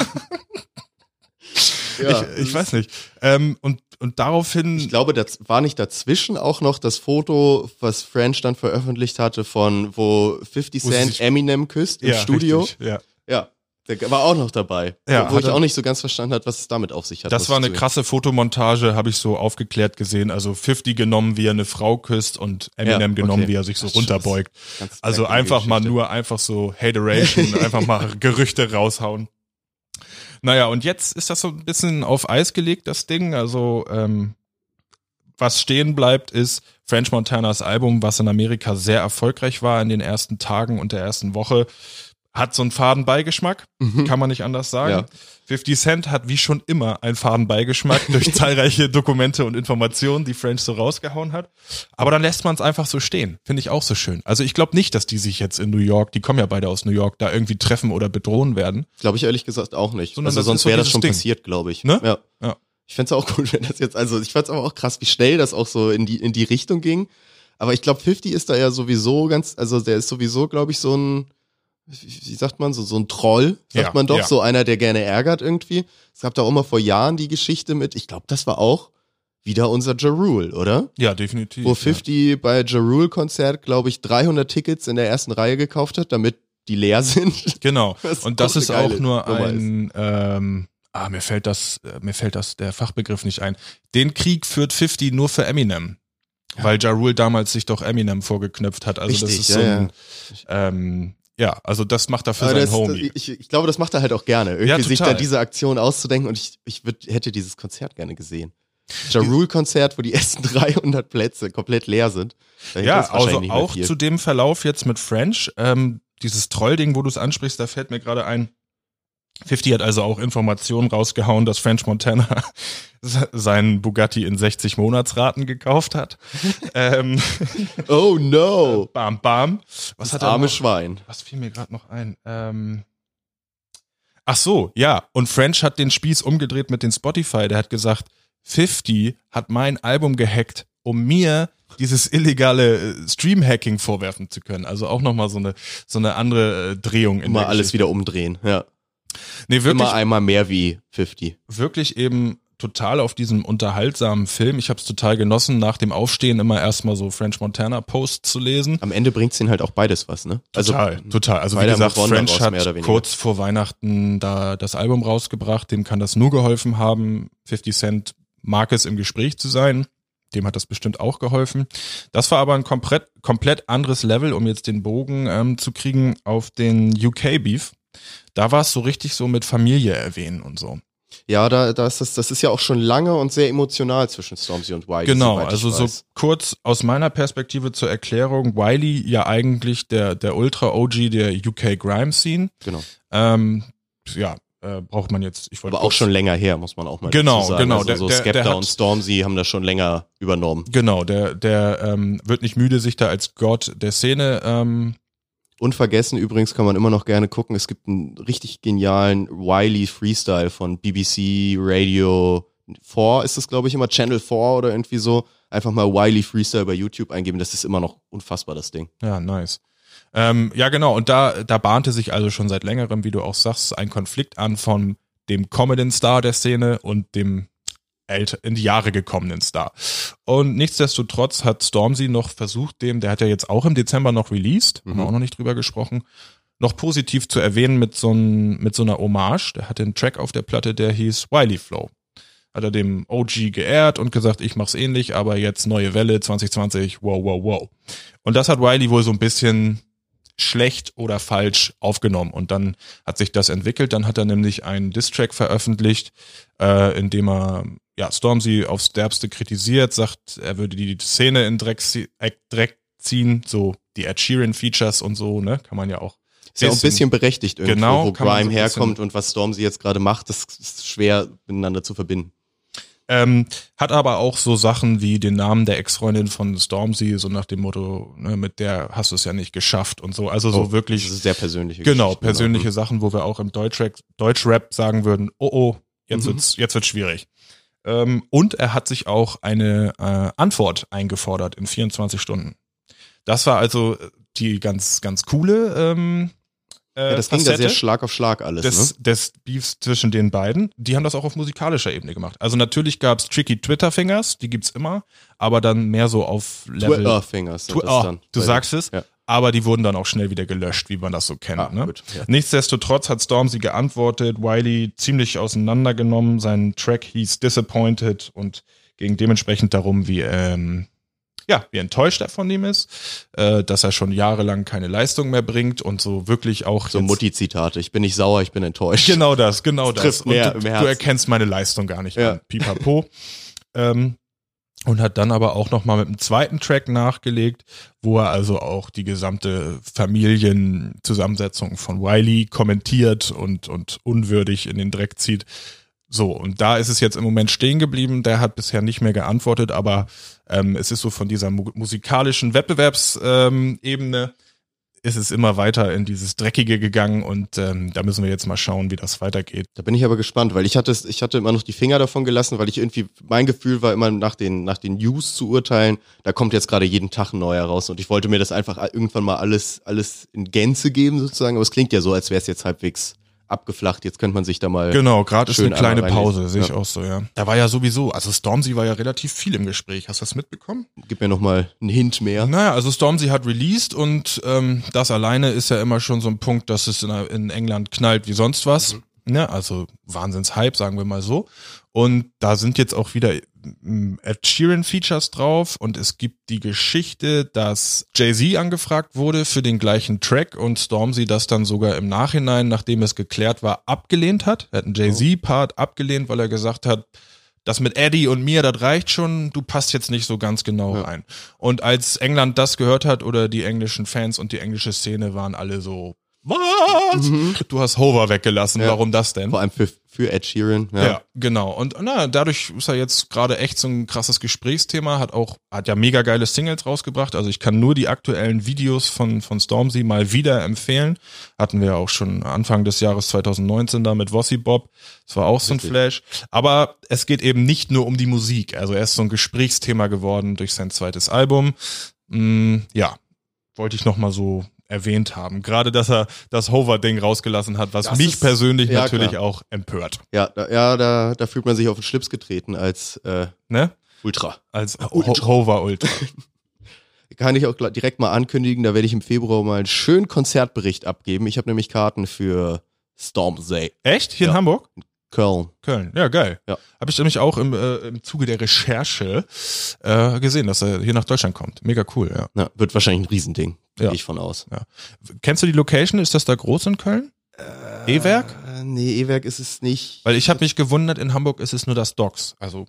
ja, ich, ich weiß nicht. Ähm, und, und daraufhin. Ich glaube, das war nicht dazwischen auch noch das Foto, was French dann veröffentlicht hatte, von wo 50 Wo sie Cent sich- Eminem küsst im ja, Studio. Richtig, ja. Ja, der war auch noch dabei. Ja, wo hat ich er- auch nicht so ganz verstanden hat, was es damit auf sich hat. Das war eine krasse Fotomontage, habe ich so aufgeklärt gesehen. Also 50 genommen, wie er eine Frau küsst und Eminem Ja, genommen, okay. wie er sich so ist runterbeugt. Also einfach mal nur einfach so Hateration, einfach mal Gerüchte raushauen. Naja, und jetzt ist das so ein bisschen auf Eis gelegt, das Ding. Also ähm, was stehen bleibt, ist French Montanas Album, was in Amerika sehr erfolgreich war in den ersten Tagen und der ersten Woche. Hat so einen faden Beigeschmack, kann man nicht anders sagen. Ja. 50 Cent hat wie schon immer einen faden Beigeschmack durch zahlreiche Dokumente und Informationen, die French so rausgehauen hat. Aber dann lässt man es einfach so stehen. Finde ich auch so schön. Also ich glaube nicht, dass die sich jetzt in New York, die kommen ja beide aus New York, da irgendwie treffen oder bedrohen werden. Glaube ich ehrlich gesagt auch nicht. Sondern also sonst so wäre das schon Ding. passiert, glaube ich. Ne? Ja. Ja. Ich fänd's auch gut, wenn das jetzt, also ich fand's aber auch krass, wie schnell das auch so in die, in die Richtung ging. Aber ich glaube, 50 ist da ja sowieso ganz, also der ist sowieso, glaube ich, so ein, wie sagt man, so, so ein Troll, sagt Ja, man doch, ja. so einer, der gerne ärgert irgendwie. Es gab da auch mal vor Jahren die Geschichte mit, ich glaube, das war auch wieder unser Ja Rule, oder? Ja, definitiv. Wo 50 bei Ja Rule Konzert, glaube ich, 300 Tickets in der ersten Reihe gekauft hat, damit die leer sind. Ja. Genau. Was Und das ist auch nur ein, ähm, ah, mir fällt das, äh, mir fällt das der Fachbegriff nicht ein. Den Krieg führt 50 nur für Eminem. Weil Ja Rule damals sich doch Eminem vorgeknöpft hat. Also das Richtig, ist ja, so ja. ein, ähm, ja, also das macht er für Aber sein das, Homie. das, ich, ich glaube, das macht er halt auch gerne, irgendwie Ja, sich dann diese Aktion auszudenken und ich, ich würd, hätte dieses Konzert gerne gesehen. Ja Rule Konzert, wo die ersten 300 Plätze komplett leer sind. Ja, also auch zu dem Verlauf jetzt mit French, ähm, dieses Trollding, wo du es ansprichst, da fällt mir gerade ein, 50 hat also auch Informationen rausgehauen, dass French Montana seinen Bugatti in 60 Monatsraten gekauft hat. ähm, Oh no! bam, bam. Was Das hat er arme noch? Schwein. Was fiel mir gerade noch ein? Ähm, Ach so, ja. Und French hat den Spieß umgedreht mit den Spotify. Der hat gesagt, 50 hat mein Album gehackt, um mir dieses illegale äh, Stream-Hacking vorwerfen zu können. Also auch nochmal so eine, so eine andere äh, Drehung in Immer der alles wieder umdrehen, ja. Nee, wirklich, Immer einmal mehr wie 50. wirklich eben total auf diesem unterhaltsamen Film. Ich habe es total genossen, nach dem Aufstehen immer erstmal so French Montana Posts zu lesen. Am Ende bringt's ihnen halt auch beides was, ne? Total, total. Also wie gesagt, French hat kurz vor Weihnachten da das Album rausgebracht. Dem kann das nur geholfen haben. 50 Cent mag es im Gespräch zu sein. Dem hat das bestimmt auch geholfen. Das war aber ein komplett, komplett anderes Level, um jetzt den Bogen ähm, zu kriegen auf den UK-Beef. Da war es so richtig so mit Familie erwähnen und so. Ja, da, da ist das, das ist ja auch schon lange und sehr emotional zwischen Stormzy und Wiley. Genau, also so kurz aus meiner Perspektive zur Erklärung. Wiley ja eigentlich der, der Ultra-OG der UK Grime-Scene. Genau. Ähm, ja, äh, braucht man jetzt, ich wollte Aber auch schon länger her, muss man auch mal Genau, sagen. genau. Also Der- so der- Skepta der hat- und Stormzy haben das schon länger übernommen. Genau, der, der ähm, wird nicht müde, sich da als Gott der Szene ähm, Unvergessen übrigens kann man immer noch gerne gucken. Es gibt einen richtig genialen Wiley Freestyle von BBC Radio 4 ist es, glaube ich, immer Channel 4 oder irgendwie so. Einfach mal Wiley Freestyle bei YouTube eingeben. Das ist immer noch unfassbar, das Ding. Ja, nice. Ähm, ja, genau. Und da, da bahnte sich also schon seit längerem, wie du auch sagst, ein Konflikt an von dem kommenden Star der Szene und dem in die Jahre gekommenen Star. Und nichtsdestotrotz hat Stormzy noch versucht, dem, der hat ja jetzt auch im Dezember noch released, haben wir Mhm. auch noch nicht drüber gesprochen, noch positiv zu erwähnen mit so, ein, mit so einer Hommage. Der hatte einen Track auf der Platte, der hieß Wiley Flow. Hat er dem OG geehrt und gesagt, ich mach's ähnlich, aber jetzt neue Welle 2020, wow, wow, wow. Und das hat Wiley wohl so ein bisschen schlecht oder falsch aufgenommen. Und dann hat sich das entwickelt. Dann hat er nämlich einen Distrack veröffentlicht, äh, in dem er ja, Stormzy aufs Derbste kritisiert, sagt, er würde die Szene in Dreck, äh, Dreck ziehen, so die Ed Sheeran Features und so, ne, kann man ja auch. Ist ja auch ein bisschen berechtigt irgendwo, Genau, wo Grime so herkommt und was Stormzy jetzt gerade macht, das ist schwer miteinander zu verbinden. Ähm, hat aber auch so Sachen wie den Namen der Ex-Freundin von Stormzy, so nach dem Motto, ne, mit der hast du es ja nicht geschafft und so. Also so Oh, wirklich Das ist sehr persönliche Genau, persönliche Sachen, wo wir auch im Deutschrap, Deutschrap sagen würden, oh oh, jetzt Mhm. wird's, jetzt wird's schwierig. Ähm, und er hat sich auch eine äh, Antwort eingefordert in 24 Stunden. Das war also die ganz, ganz coole ähm, äh, Ja, das ging da Facette sehr Schlag auf Schlag alles, des, ne? des Beefs zwischen den beiden. Die haben das auch auf musikalischer Ebene gemacht. Also natürlich gab's tricky Twitter-Fingers, die gibt's immer, aber dann mehr so auf Level. Twitter Fingers das oh, dann. du sagst es, Ja. aber die wurden dann auch schnell wieder gelöscht, wie man das so kennt. Ah, ne? gut, ja. Nichtsdestotrotz hat Stormzy geantwortet, Wiley ziemlich auseinandergenommen, sein Track hieß Disappointed und ging dementsprechend darum, wie ähm, ja, wie enttäuscht er von ihm ist, äh, dass er schon jahrelang keine Leistung mehr bringt und so wirklich auch So Mutti-Zitate. Ich bin nicht sauer, ich bin enttäuscht. Genau das, genau das. trifft Und mehr du, erkennst meine Leistung gar nicht Ja. an. Pipapo. ähm, und hat dann aber auch nochmal mit einem zweiten Track nachgelegt, wo er also auch die gesamte Familienzusammensetzung von Wiley kommentiert und, und unwürdig in den Dreck zieht. So, und da ist es jetzt im Moment stehen geblieben. Der hat bisher nicht mehr geantwortet, aber ähm, es ist so von dieser mu musikalischen Wettbewerbsebene ähm, ist es immer weiter in dieses Dreckige gegangen und ähm, da müssen wir jetzt mal schauen, wie das weitergeht. Da bin ich aber gespannt, weil ich hatte, ich hatte immer noch die Finger davon gelassen, weil ich irgendwie, mein Gefühl war immer nach den, nach den News zu urteilen, da kommt jetzt gerade jeden Tag ein neuer raus und ich wollte mir das einfach irgendwann mal alles, alles in Gänze geben sozusagen, aber es klingt ja so, als wäre es jetzt halbwegs abgeflacht, jetzt könnte man sich da mal Genau, gerade ist eine kleine. Pause, sehe ich Ja. auch so, ja. Da war ja sowieso, also Stormzy war ja relativ viel im Gespräch. Hast du das mitbekommen? Gib mir noch mal einen Hint mehr. Naja, also Stormzy hat released und ähm, das alleine ist ja immer schon so ein Punkt, dass es in, in England knallt wie sonst was. Ne? Also Wahnsinns-Hype, sagen wir mal so. Und da sind jetzt auch wieder Ed Sheeran Features drauf und es gibt die Geschichte, dass Jay-Z angefragt wurde für den gleichen Track und Stormzy das dann sogar im Nachhinein, nachdem es geklärt war, abgelehnt hat. Er hat einen Jay-Z-Part abgelehnt, weil er gesagt hat, das mit Eddie und mir, das reicht schon, du passt jetzt nicht so ganz genau Ja. rein. Und als England das gehört hat oder die englischen Fans und die englische Szene waren alle so, was? Du hast Hover weggelassen, Ja. warum das denn? Vor allem für, für Ed Sheeran. Ja. Ja. genau. Und na, dadurch ist er jetzt gerade echt so ein krasses Gesprächsthema, hat auch, hat ja mega geile Singles rausgebracht. Also ich kann nur die aktuellen Videos von, von Stormzy mal wieder empfehlen. Hatten wir auch schon Anfang des Jahres 2019 da mit Wossi Bob. Das war auch so ein Richtig. Flash. Aber es geht eben nicht nur um die Musik. Also er ist so ein Gesprächsthema geworden durch sein zweites Album. Mm, ja, wollte ich noch mal so erwähnt haben. Gerade, dass er das Hover-Ding rausgelassen hat, was Das mich ist- persönlich ja, natürlich klar. auch empört. Ja, da, ja da, da fühlt man sich auf den Schlips getreten als äh, Ne? Ultra. Als Ultra. Ho Hover Ultra. Kann ich auch direkt mal ankündigen, da werde ich im Februar mal einen schönen Konzertbericht abgeben. Ich habe nämlich Karten für Stormzy Echt? Hier in Ja. Hamburg? Köln. Köln. Ja, geil. Ja. Habe ich nämlich auch im, äh, im Zuge der Recherche äh, gesehen, dass er hier nach Deutschland kommt. Mega cool, ja. Na, wird wahrscheinlich ein Riesending, gehe Ja. ich von aus. Kennst du die Location? Ist das da groß in Köln? E-Werk? Äh, nee, E-Werk ist es nicht. Weil ich habe mich gewundert, in Hamburg ist es nur das Docks. Also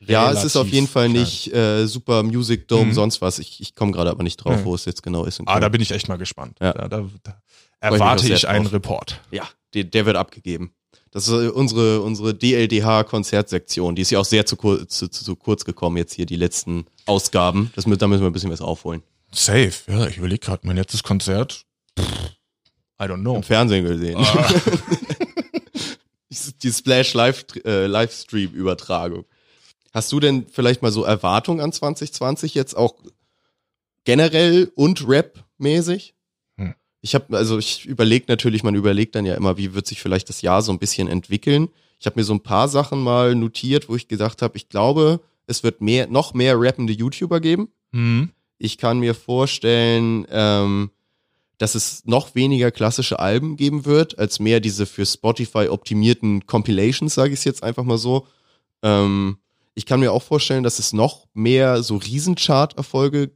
ja, es ist auf jeden Fall nicht äh, Super Music Dome, Mhm. sonst was. Ich, ich komme gerade aber nicht drauf, Ja. wo es jetzt genau ist. Ah, da bin ich echt mal gespannt. Ja. Da, da, da erwarte sehr ich einen drauf. Report. ja, der, der wird abgegeben. Das ist äh, unsere, unsere DLDH-Konzertsektion. Die ist ja auch sehr zu, kur zu, zu, kurz gekommen jetzt hier, die letzten Ausgaben. Das, da müssen wir ein bisschen was aufholen. Safe. Ja, ich überlege gerade, mein letztes Konzert. I don't know. Im Fernsehen gesehen. Ah. die Splash Live, äh, Livestream-Übertragung. Hast du denn vielleicht mal so Erwartungen an 2020 jetzt auch generell und Rap-mäßig? Ich habe, also ich überlege natürlich, man überlegt dann ja immer, wie wird sich vielleicht das Jahr so ein bisschen entwickeln. Ich habe mir so ein paar Sachen mal notiert, wo ich gedacht habe, ich glaube, es wird mehr, noch mehr rappende YouTuber geben. Hm. Ich kann mir vorstellen, ähm, dass es noch weniger klassische Alben geben wird, als mehr diese für Spotify optimierten Compilations, sage ich es jetzt einfach mal so. Ähm, ich kann mir auch vorstellen, dass es noch mehr so Riesenchart-Erfolge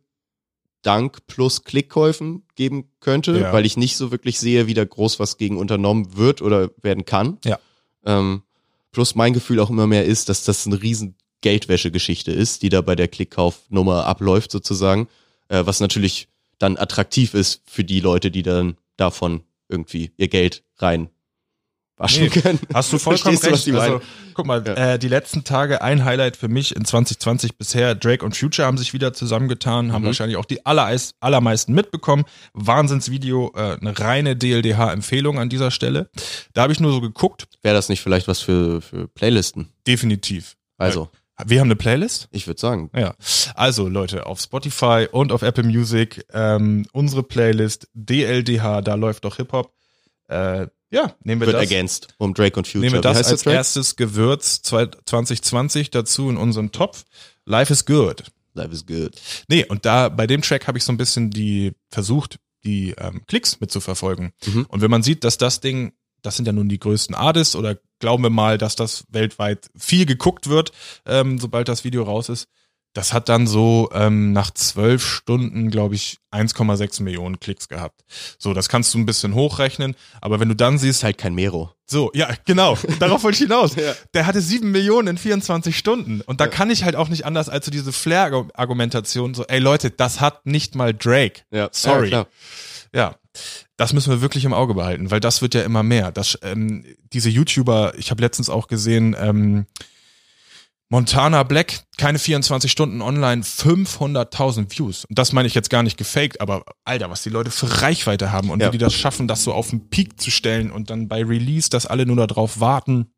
dank plus Klickkäufen geben könnte, Ja. weil ich nicht so wirklich sehe, wie da groß was gegen unternommen wird oder werden kann. Ja. Ähm, plus mein Gefühl auch immer mehr ist, dass das eine riesen Geldwäsche-Geschichte ist, die da bei der Klickkaufnummer abläuft sozusagen, äh, was natürlich dann attraktiv ist für die Leute, die dann davon irgendwie ihr Geld rein waschen Nee, können. Hast du vollkommen du, recht. meine? also, guck mal, Ja. äh, die letzten Tage ein Highlight für mich in 2020 bisher. Drake und Future haben sich wieder zusammengetan, haben Mhm. wahrscheinlich auch die allereis- allermeisten mitbekommen. Wahnsinnsvideo, äh, eine reine DLDH-Empfehlung an dieser Stelle. Da habe ich nur so geguckt. Wäre das nicht vielleicht was für, für Playlisten? Definitiv. Also, Wir haben eine Playlist. ich würde sagen, Ja, also Leute, auf Spotify und auf Apple Music ähm, unsere Playlist DLDH, da läuft doch Hip-Hop. Äh, ja, nehmen wir wird das. ergänzt um Drake und Future. Nehmen wir das als Track? erstes Gewürz zwei- 2020 dazu in unseren Topf. Life is good. Life is good. Nee, und da bei dem Track habe ich so ein bisschen die versucht, die ähm, Klicks mitzuverfolgen. Mhm. Und wenn man sieht, dass das Ding, das sind ja nun die größten Artists oder glauben wir mal, dass das weltweit viel geguckt wird, ähm, sobald das Video raus ist. Das hat dann so ähm, nach zwölf Stunden, glaube ich, 1,6 Millionen Klicks gehabt. So, das kannst du ein bisschen hochrechnen, aber wenn du dann siehst, Ist halt kein Mero. so, ja, genau. Darauf wollte ich hinaus. Ja. Der hatte sieben Millionen in 24 Stunden. Und da kann ich halt auch nicht anders als so diese Flair-Argumentation, so, ey Leute, das hat nicht mal Drake. Ja, Sorry. Ja, Ja. Das müssen wir wirklich im Auge behalten, weil das wird ja immer mehr. Das, ähm, diese YouTuber, ich habe letztens auch gesehen, ähm, Montana Black, keine 24 Stunden online, 500.000 Views. Und das meine ich jetzt gar nicht gefaked, aber Alter, was die Leute für Reichweite haben und Ja. wie die das schaffen, das so auf den Peak zu stellen und dann bei Release, dass alle nur darauf warten.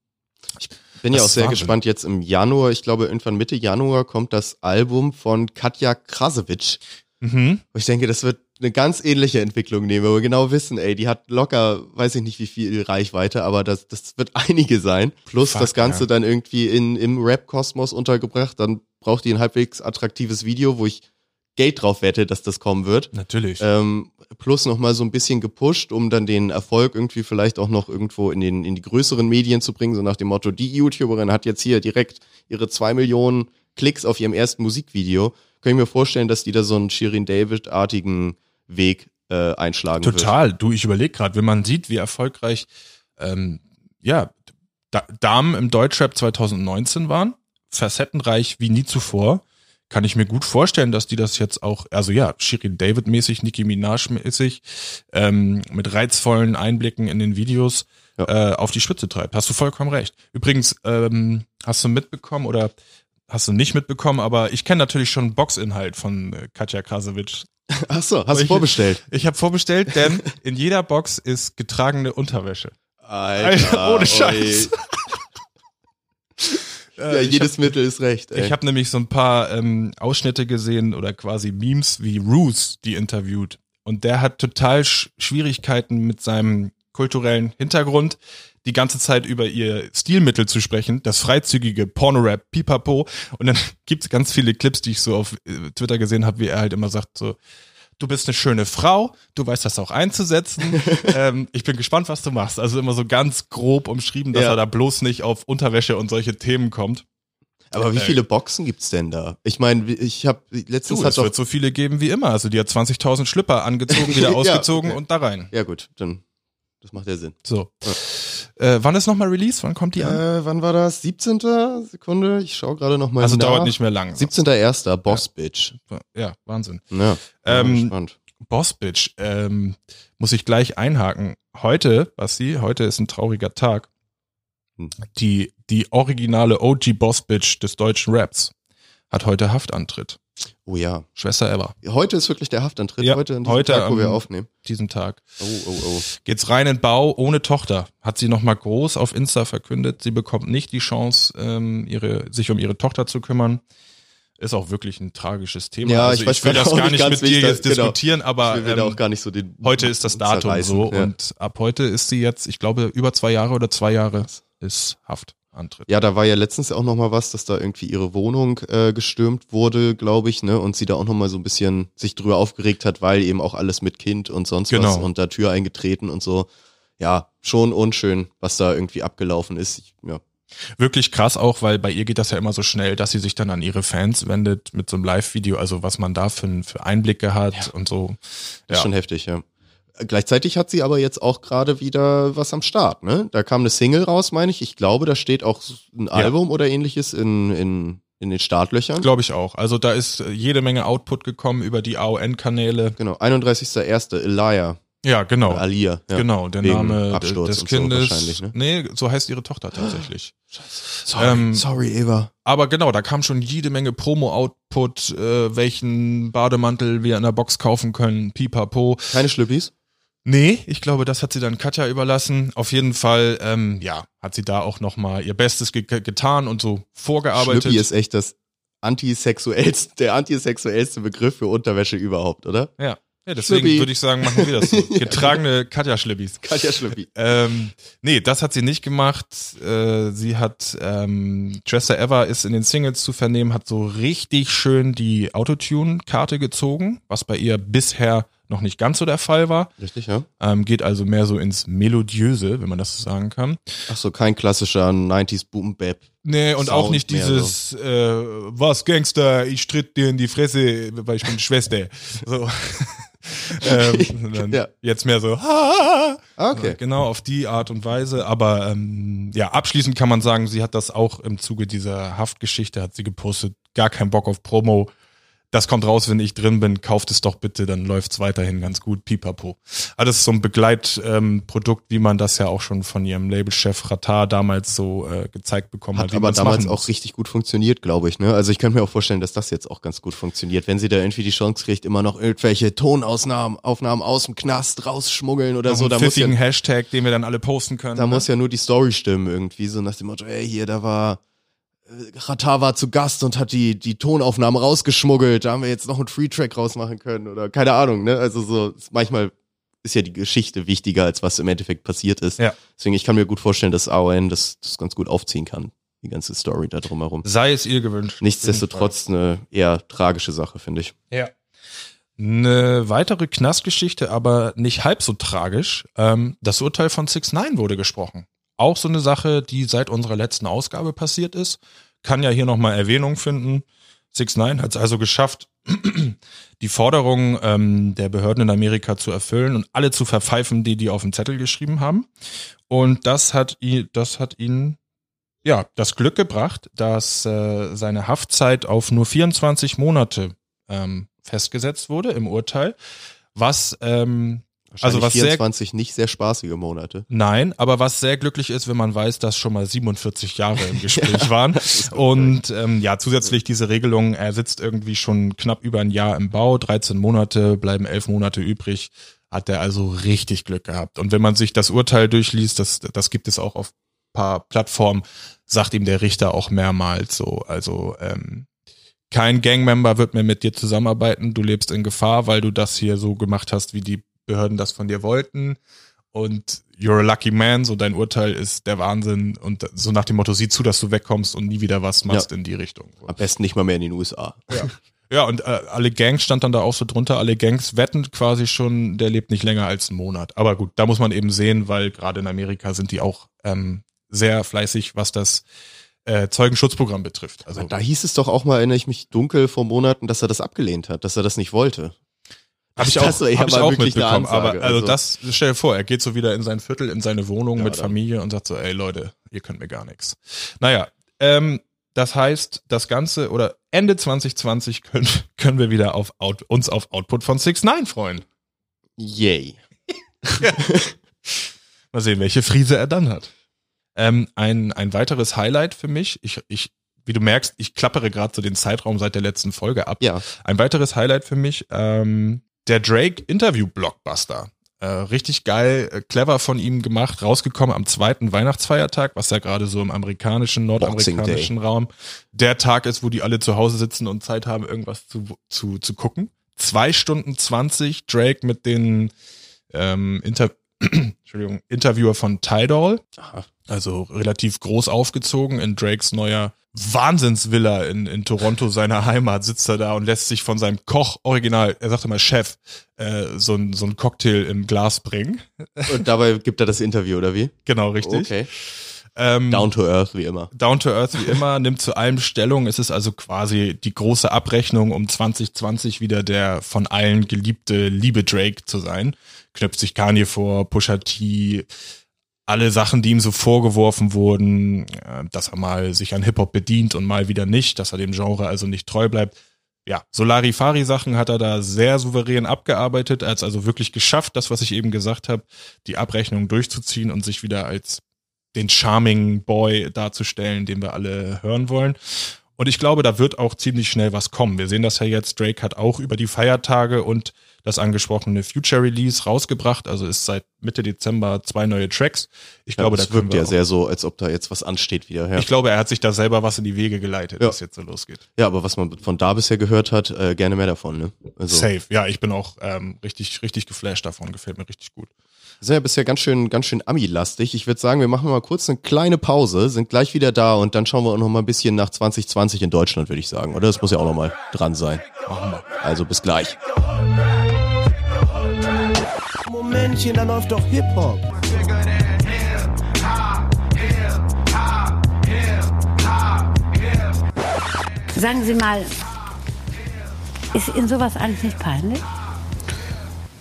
Bin ja auch sehr Wahnsinn. gespannt. Jetzt im Januar, ich glaube irgendwann Mitte Januar kommt das Album von Katja Krasowitsch. Mhm. Und ich denke, das wird eine ganz ähnliche Entwicklung nehmen, wo wir genau wissen, ey, die hat locker, weiß ich nicht wie viel Reichweite, aber das, das wird einige sein. Plus Fuck, das Ganze ja. dann irgendwie in, im Rap-Kosmos untergebracht. Dann braucht die ein halbwegs attraktives Video, wo ich Geld drauf wette, dass das kommen wird. Natürlich. Ähm, plus nochmal so ein bisschen gepusht, um dann den Erfolg irgendwie vielleicht auch noch irgendwo in, den, in die größeren Medien zu bringen, so nach dem Motto, die YouTuberin hat jetzt hier direkt ihre zwei Millionen Klicks auf ihrem ersten Musikvideo. Kann ich mir vorstellen, dass die da so einen Shirin David-artigen Weg äh, einschlagen wird. Total. Du, ich überlege gerade, wenn man sieht, wie erfolgreich ähm, ja, da Damen im Deutschrap 2019 waren, facettenreich wie nie zuvor, kann ich mir gut vorstellen, dass die das jetzt auch, also ja, Shirin David mäßig, Nicki Minaj mäßig, ähm, mit reizvollen Einblicken in den Videos Ja. äh, auf die Spitze treibt. Hast du vollkommen recht. Übrigens, ähm, hast du mitbekommen oder hast du nicht mitbekommen, aber ich kenne natürlich schon Boxinhalt von äh, Katja Krasowitsch. Ach so, hast du Ich- vorbestellt? Ich habe vorbestellt, denn in jeder Box ist getragene Unterwäsche. Alter, ohne Scheiß. Ja, Äh, jedes Mittel ist recht. Ey. Ich habe nämlich so ein paar ähm, Ausschnitte gesehen oder quasi Memes wie Roos, die interviewt. Und der hat total Sch Schwierigkeiten mit seinem kulturellen Hintergrund, die ganze Zeit über ihr Stilmittel zu sprechen, das freizügige Pornorap, Pipapo. Und dann gibt's ganz viele Clips, die ich so auf äh, Twitter gesehen habe, wie er halt immer sagt, so, du bist eine schöne Frau, du weißt das auch einzusetzen. ähm, ich bin gespannt, was du machst. Also immer so ganz grob umschrieben, dass Ja. er da bloß nicht auf Unterwäsche und solche Themen kommt. Aber wie Äh, viele Boxen gibt's denn da? Ich meine, ich habe letztens Du, hat es wird so viele geben wie immer. Also die hat 20.000 Schlipper angezogen, wieder Ja, ausgezogen okay. und da rein. Ja gut, dann das macht ja Sinn. So. Äh, wann ist nochmal Release? Wann kommt die an? Äh, wann war das? 17. Sekunde? Ich schaue gerade noch mal also nach. dauert nicht mehr lang. 17.1. Boss Bitch. Ja, Wahnsinn. Ja, Ähm, spannend. Boss Bitch, ähm, muss ich gleich einhaken. Heute, Basti, heute ist ein trauriger Tag. Hm. Die, die originale OG Boss Bitch des deutschen Raps hat heute Haftantritt. Oh ja. Schwester Eva, Heute ist wirklich der Haftantritt. Ja, heute, an diesem heute Tag, wo wir aufnehmen. diesen Tag. Oh, oh, oh. Geht's rein in Bau ohne Tochter. Hat sie nochmal groß auf Insta verkündet. Sie bekommt nicht die Chance, ähm, ihre, sich um ihre Tochter zu kümmern. Ist auch wirklich ein tragisches Thema. Ja, also ich weiß ich will gerade das gar nicht mit dir jetzt genau. diskutieren, aber ich will ähm, auch gar nicht so den heute ist das Datum so Ja. und ab heute ist sie jetzt, ich glaube, über zwei Jahre oder zwei Jahre ist Haftantritt. Ja, da war ja letztens auch noch mal was, dass da irgendwie ihre Wohnung äh, gestürmt wurde, glaube ich, ne? Und sie da auch noch mal so ein bisschen sich drüber aufgeregt hat, weil eben auch alles mit Kind und sonst was Genau. und da Tür eingetreten und so. Ja, schon unschön, was da irgendwie abgelaufen ist. Ich, ja, Wirklich krass auch, weil bei ihr geht das ja immer so schnell, dass sie sich dann an ihre Fans wendet mit so einem Live-Video, also was man da für, für Einblicke hat und so. ist Ja. schon heftig, ja. Gleichzeitig hat sie aber jetzt auch gerade wieder was am Start, ne? Da kam eine Single raus, meine ich. Ich glaube, da steht auch ein Album oder ähnliches in, in, in den Startlöchern. Glaube ich auch. Also da ist äh, jede Menge Output gekommen über die AON-Kanäle. Genau, 31.01. Elia. Ja, genau. Oder Alia. Ja. Genau, der Wegen Name Absturz des und so Kindes. wahrscheinlich, ne? Nee, so heißt ihre Tochter tatsächlich. Sorry, Ähm, sorry, Eva. Aber genau, da kam schon jede Menge Promo-Output, äh, welchen Bademantel wir in der Box kaufen können, pipapo. Keine Schlüppis? Nee, ich glaube, das hat sie dann Katja überlassen. Auf jeden Fall, ähm, ja, hat sie da auch nochmal ihr Bestes ge getan und so vorgearbeitet. Schlüppi ist echt das antisexuellste, der antisexuellste Begriff für Unterwäsche überhaupt, oder? ja. ja, deswegen würde ich sagen, machen wir das so. Getragene Katja-Schlippis. Katja Schlüppi. Ähm, nee, das hat sie nicht gemacht. Äh, sie hat, ähm, Dresser Ever ist in den Singles zu vernehmen, hat so richtig schön die Autotune-Karte gezogen, was bei ihr bisher noch nicht ganz so der Fall war. Richtig, ja? Ähm, geht also mehr so ins Melodiöse, wenn man das so sagen kann. Ach so, kein klassischer 90s Boom Bap. Nee, und auch Sound nicht mehr dieses, äh, was Gangster, ich tritt dir in die Fresse, weil ich bin Schwester. So. ähm, Ja. Jetzt mehr so, ha, Ah, okay. Genau, auf die Art und Weise. Aber ähm, ja, abschließend kann man sagen, sie hat das auch im Zuge dieser Haftgeschichte, hat sie gepostet, gar keinen Bock auf Promo. Das kommt raus, wenn ich drin bin, kauft es doch bitte, dann läuft's weiterhin ganz gut, pipapo. Alles so ein Begleitprodukt, ähm, wie man das ja auch schon von ihrem Labelchef Ratar damals so äh, gezeigt bekommen hat. Hat aber damals auch richtig gut funktioniert, glaube ich. Ne? Also ich könnte mir auch vorstellen, dass das jetzt auch ganz gut funktioniert, wenn sie da irgendwie die Chance kriegt, immer noch irgendwelche Tonausnahmen Aufnahmen aus dem Knast rausschmuggeln oder Noch so. einen Da muss, ja, Hashtag, den wir dann alle posten können. da ne? muss ja nur die Story stimmen irgendwie, so nach dem Motto, ey, hier, da war Ratar war zu Gast und hat die, die Tonaufnahmen rausgeschmuggelt, da haben wir jetzt noch einen Free-Track rausmachen können oder keine Ahnung, ne? Also so, manchmal ist ja die Geschichte wichtiger, als was im Endeffekt passiert ist. Ja. Deswegen, ich kann mir gut vorstellen, dass AON das, das ganz gut aufziehen kann, die ganze Story da drumherum. Sei es ihr gewünscht. Nichtsdestotrotz eine eher tragische Sache, finde ich. Ja. Eine weitere Knastgeschichte, aber nicht halb so tragisch. Ähm, das Urteil von 6 9 wurde gesprochen. Auch so eine Sache, die seit unserer letzten Ausgabe passiert ist. Kann ja hier nochmal Erwähnung finden. 6 9 hat es also geschafft, die Forderungen ähm, der Behörden in Amerika zu erfüllen und alle zu verpfeifen, die die auf dem Zettel geschrieben haben. Und das hat ihn, das hat ihn ja, das Glück gebracht, dass äh, seine Haftzeit auf nur 24 Monate ähm, festgesetzt wurde im Urteil, was ähm, also was 24 sehr, nicht sehr spaßige Monate. Nein, aber was sehr glücklich ist, wenn man weiß, dass schon mal 47 Jahre im Gespräch ja, waren. Und ähm, ja, zusätzlich diese Regelung, er sitzt irgendwie schon knapp über ein Jahr im Bau, 13 Monate, bleiben 11 Monate übrig, hat er also richtig Glück gehabt. Und wenn man sich das Urteil durchliest, das, das gibt es auch auf paar Plattformen, sagt ihm der Richter auch mehrmals so, also ähm, kein Gangmember wird mehr mit dir zusammenarbeiten, du lebst in Gefahr, weil du das hier so gemacht hast, wie die Behörden das von dir wollten. Und you're a lucky man, so dein Urteil ist der Wahnsinn und so nach dem Motto, sieh zu, dass du wegkommst und nie wieder was machst ja. in die Richtung. Am besten nicht mal mehr in den USA. Ja. Ja, und äh, alle Gangs stand dann da auch so drunter, alle Gangs wetten quasi schon, der lebt nicht länger als einen Monat. Aber gut, da muss man eben sehen, weil gerade in Amerika sind die auch ähm, sehr fleißig, was das äh, Zeugenschutzprogramm betrifft. Also da hieß es doch auch mal, erinnere ich mich dunkel vor Monaten, dass er das abgelehnt hat, dass er das nicht wollte. Habe ich auch, hab ich auch mitbekommen. Aber also, also das, stell dir vor, er geht so wieder in sein Viertel, in seine Wohnung ja, mit Familie und sagt so, ey Leute, ihr könnt mir gar nichts. Naja, ähm, das heißt, das Ganze oder Ende 2020 können, können wir wieder auf Out, uns auf Output von 6 9 freuen. Yay. Mal sehen, welche Friese er dann hat. Ähm, ein, ein weiteres Highlight für mich, ich, ich, wie du merkst, ich klappere gerade so den Zeitraum seit der letzten Folge ab. Ja. Ein weiteres Highlight für mich, ähm, der Drake Interview Blockbuster. Äh, richtig geil, äh, clever von ihm gemacht, rausgekommen am zweiten Weihnachtsfeiertag, was ja gerade so im amerikanischen, nordamerikanischen Raum der Tag ist, wo die alle zu Hause sitzen und Zeit haben, irgendwas zu, zu, zu gucken. Zwei Stunden zwanzig Drake mit den ähm, Inter Entschuldigung, Interviewer von Tidal. Also relativ groß aufgezogen in Drakes neuer Wahnsinnsvilla in, in Toronto, seiner Heimat, sitzt er da und lässt sich von seinem Koch original, er sagte mal Chef, äh, so ein, so ein Cocktail im Glas bringen. Und dabei gibt er das Interview, oder wie? Genau, richtig. Okay. Ähm, down to earth wie immer. Down to earth wie immer, nimmt zu allem Stellung. Es ist also quasi die große Abrechnung, um 2020 wieder der von allen geliebte Liebe Drake zu sein. Knöpft sich Kanye vor, Pusha T, alle Sachen, die ihm so vorgeworfen wurden, äh, dass er mal sich an Hip-Hop bedient und mal wieder nicht, dass er dem Genre also nicht treu bleibt. Ja, Solari-Fari-Sachen hat er da sehr souverän abgearbeitet. Es also wirklich geschafft, das, was ich eben gesagt habe, die Abrechnung durchzuziehen und sich wieder als den charming Boy darzustellen, den wir alle hören wollen. Und ich glaube, da wird auch ziemlich schnell was kommen. Wir sehen das ja jetzt. Drake hat auch über die Feiertage und das angesprochene Future Release rausgebracht. Also ist seit Mitte Dezember zwei neue Tracks. Ich ja, glaube, das da wirkt ja sehr so, als ob da jetzt was ansteht wieder. Ja. Ich glaube, er hat sich da selber was in die Wege geleitet, ja. dass jetzt so losgeht. Ja, aber was man von da bisher gehört hat, äh, gerne mehr davon. Ne? Also. Safe. Ja, ich bin auch ähm, richtig, richtig geflasht davon. Gefällt mir richtig gut. Wir sind ja bisher ganz schön, ganz schön Ami-lastig. Ich würde sagen, wir machen mal kurz eine kleine Pause, sind gleich wieder da und dann schauen wir auch noch mal ein bisschen nach 2020 in Deutschland, würde ich sagen. Oder das muss ja auch noch mal dran sein. Also bis gleich. Momentchen, da läuft doch Hip-Hop. Sagen Sie mal, ist Ihnen sowas eigentlich nicht peinlich?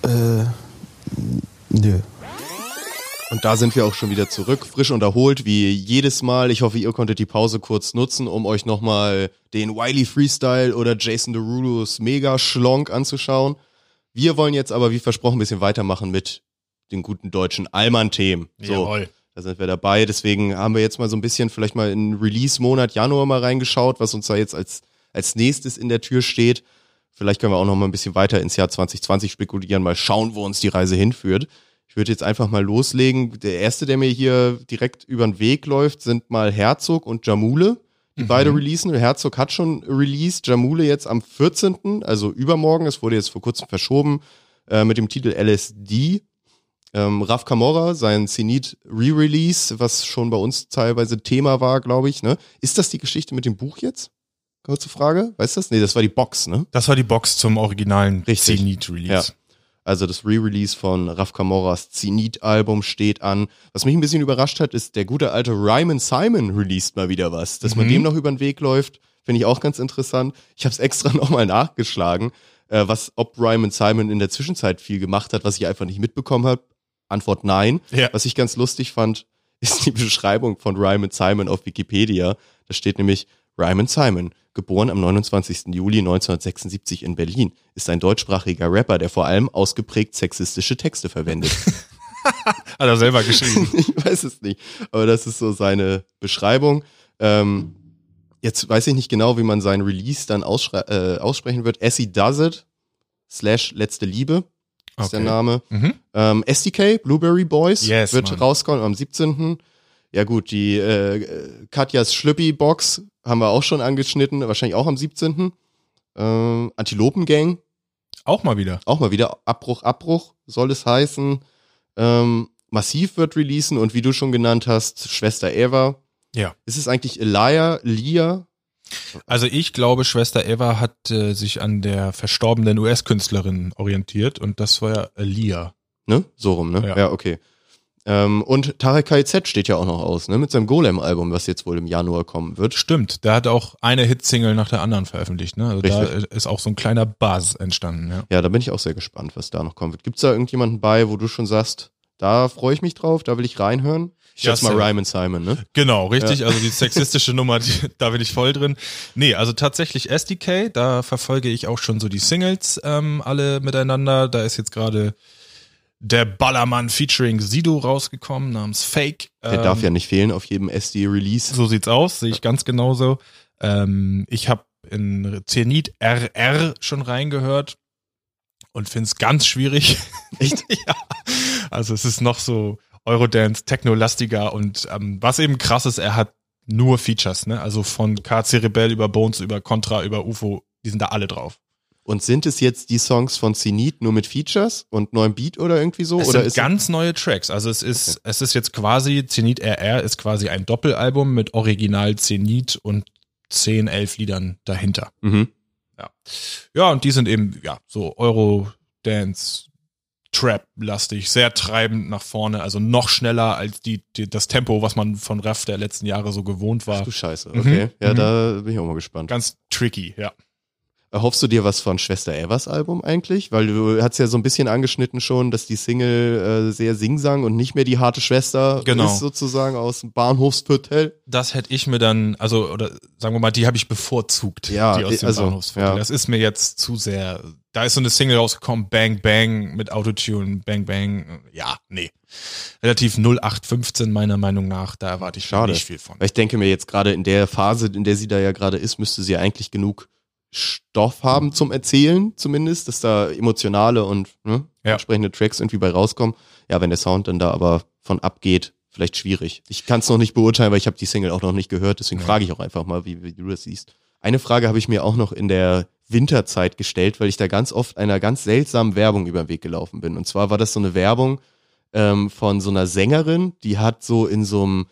Äh, nö. Und da sind wir auch schon wieder zurück, frisch und erholt, wie jedes Mal. Ich hoffe, ihr konntet die Pause kurz nutzen, um euch nochmal den Wiley Freestyle oder Jason Derulos Mega Schlonk anzuschauen. Wir wollen jetzt aber, wie versprochen, ein bisschen weitermachen mit den guten deutschen Allmann-Themen. So, Jawohl. Da sind wir dabei. Deswegen haben wir jetzt mal so ein bisschen vielleicht mal in Release-Monat Januar mal reingeschaut, was uns da jetzt als, als nächstes in der Tür steht. Vielleicht können wir auch noch mal ein bisschen weiter ins Jahr 2020 spekulieren, mal schauen, wo uns die Reise hinführt. Ich würde jetzt einfach mal loslegen. Der erste, der mir hier direkt über den Weg läuft, sind mal Herzog und Jamule die mhm. beide releasen. Herzog hat schon released, Jamule jetzt am 14., also übermorgen. Es wurde jetzt vor kurzem verschoben äh, mit dem Titel LSD. Ähm, Raf Kamora, sein Zenit Re-Release, was schon bei uns teilweise Thema war, glaube ich. Ne? Ist das die Geschichte mit dem Buch jetzt? Kurze Frage. Weißt du das? Nee, das war die Box, ne? Das war die Box zum originalen Zenit-Release. Ja. Also das Re-Release von Raf Kamoras Zenit-Album steht an. Was mich ein bisschen überrascht hat, ist, der gute alte Ryman Simon released mal wieder was. Dass mhm. man dem noch über den Weg läuft, finde ich auch ganz interessant. Ich habe es extra nochmal nachgeschlagen, äh, was ob Ryman Simon in der Zwischenzeit viel gemacht hat, was ich einfach nicht mitbekommen habe. Antwort nein. Ja. Was ich ganz lustig fand, ist die Beschreibung von Ryman Simon auf Wikipedia. Da steht nämlich Ryman Simon, geboren am 29. Juli 1976 in Berlin, ist ein deutschsprachiger Rapper, der vor allem ausgeprägt sexistische Texte verwendet. Hat er selber geschrieben. ich weiß es nicht, aber das ist so seine Beschreibung. Ähm, jetzt weiß ich nicht genau, wie man seinen Release dann äh, aussprechen wird. Essie Does It slash Letzte Liebe ist der Okay. Name. Mhm. Ähm, SDK, Blueberry Boys, Yes, wird Mann. rauskommen am 17. Ja gut, die äh, Katjas Schlüppi-Box haben wir auch schon angeschnitten, wahrscheinlich auch am 17. Ähm, Antilopen-Gang, Auch mal wieder. auch mal wieder Abbruch, Abbruch soll es heißen. Ähm, Massiv wird releasen und wie du schon genannt hast, Schwester Eva. Ja. Ist es eigentlich Elia, Lia? Also ich glaube, Schwester Eva hat äh, sich an der verstorbenen US-Künstlerin orientiert und das war ja Aaliyah. Ne? So rum, ne? Ja. Ja, okay. Ähm, und Tarek KZ steht ja auch noch aus, ne? Mit seinem Golem-Album, was jetzt wohl im Januar kommen wird. Stimmt, der hat auch eine Hitsingle nach der anderen veröffentlicht. Ne? Also da Richtig. ist auch so ein kleiner Buzz entstanden. Ja. Ja, da bin ich auch sehr gespannt, was da noch kommen wird. Gibt's da irgendjemanden bei, wo du schon sagst, da freue ich mich drauf, da will ich reinhören? Ich Ja, schätze mal. Ryman Simon, ne? Genau, richtig. Also die sexistische Nummer, die, da bin ich voll drin. Nee, also tatsächlich SDK, da verfolge ich auch schon so die Singles ähm, alle miteinander. Da ist jetzt gerade der Ballermann featuring Sido rausgekommen namens Fake. Der Ähm, darf ja nicht fehlen auf jedem SD-Release. So sieht's aus, sehe ich ganz genauso. Ähm, ich habe in Zenit RR schon reingehört und finde es ganz schwierig. Echt? ja. Also es ist noch so Eurodance, Techno-lastiger und ähm, was eben krass ist, er hat nur Features, ne? Also von KC Rebell über Bones, über Contra, über UFO, die sind da alle drauf. Und sind es jetzt die Songs von Zenit nur mit Features und neuem Beat oder irgendwie so? Es oder sind ganz neue Tracks. Also es ist, es ist jetzt quasi, Zenit RR ist quasi ein Doppelalbum mit Original Zenit und 10, 11 Liedern dahinter. mhm. Ja, und die sind eben, ja, so Euro-Dance, Trap-lastig, sehr treibend nach vorne, also noch schneller als die, die, das Tempo, was man von Raff der letzten Jahre so gewohnt Ach war. du Scheiße, Mhm. okay. Ja, Mhm. da bin ich auch mal gespannt. Ganz tricky, ja. Erhoffst du dir was von Schwester Evas Album eigentlich? Weil du hast ja so ein bisschen angeschnitten schon, dass die Single äh, sehr Singsang und nicht mehr die harte Schwester Genau. ist sozusagen aus dem Bahnhofsviertel. Das hätte ich mir dann, also, oder sagen wir mal, die habe ich bevorzugt, Ja, die aus dem also, Bahnhofsviertel. ja. Das ist mir jetzt zu sehr, da ist so eine Single rausgekommen, Bang Bang mit Autotune, Bang Bang, ja, nee. Relativ 0815 meiner Meinung nach, da erwarte ich Schade. nicht viel von. Weil ich denke mir jetzt gerade in der Phase, in der sie da ja gerade ist, müsste sie eigentlich genug Stoff haben zum Erzählen, zumindest, dass da emotionale und ne, Ja. entsprechende Tracks irgendwie bei rauskommen. Ja, wenn der Sound dann da aber von abgeht, vielleicht schwierig. Ich kann es noch nicht beurteilen, weil ich habe die Single auch noch nicht gehört, deswegen Ja. frage ich auch einfach mal, wie, wie du das siehst. Eine Frage habe ich mir auch noch in der Winterzeit gestellt, weil ich da ganz oft einer ganz seltsamen Werbung über den Weg gelaufen bin. Und zwar war das so eine Werbung ähm, von so einer Sängerin, die hat so in so einem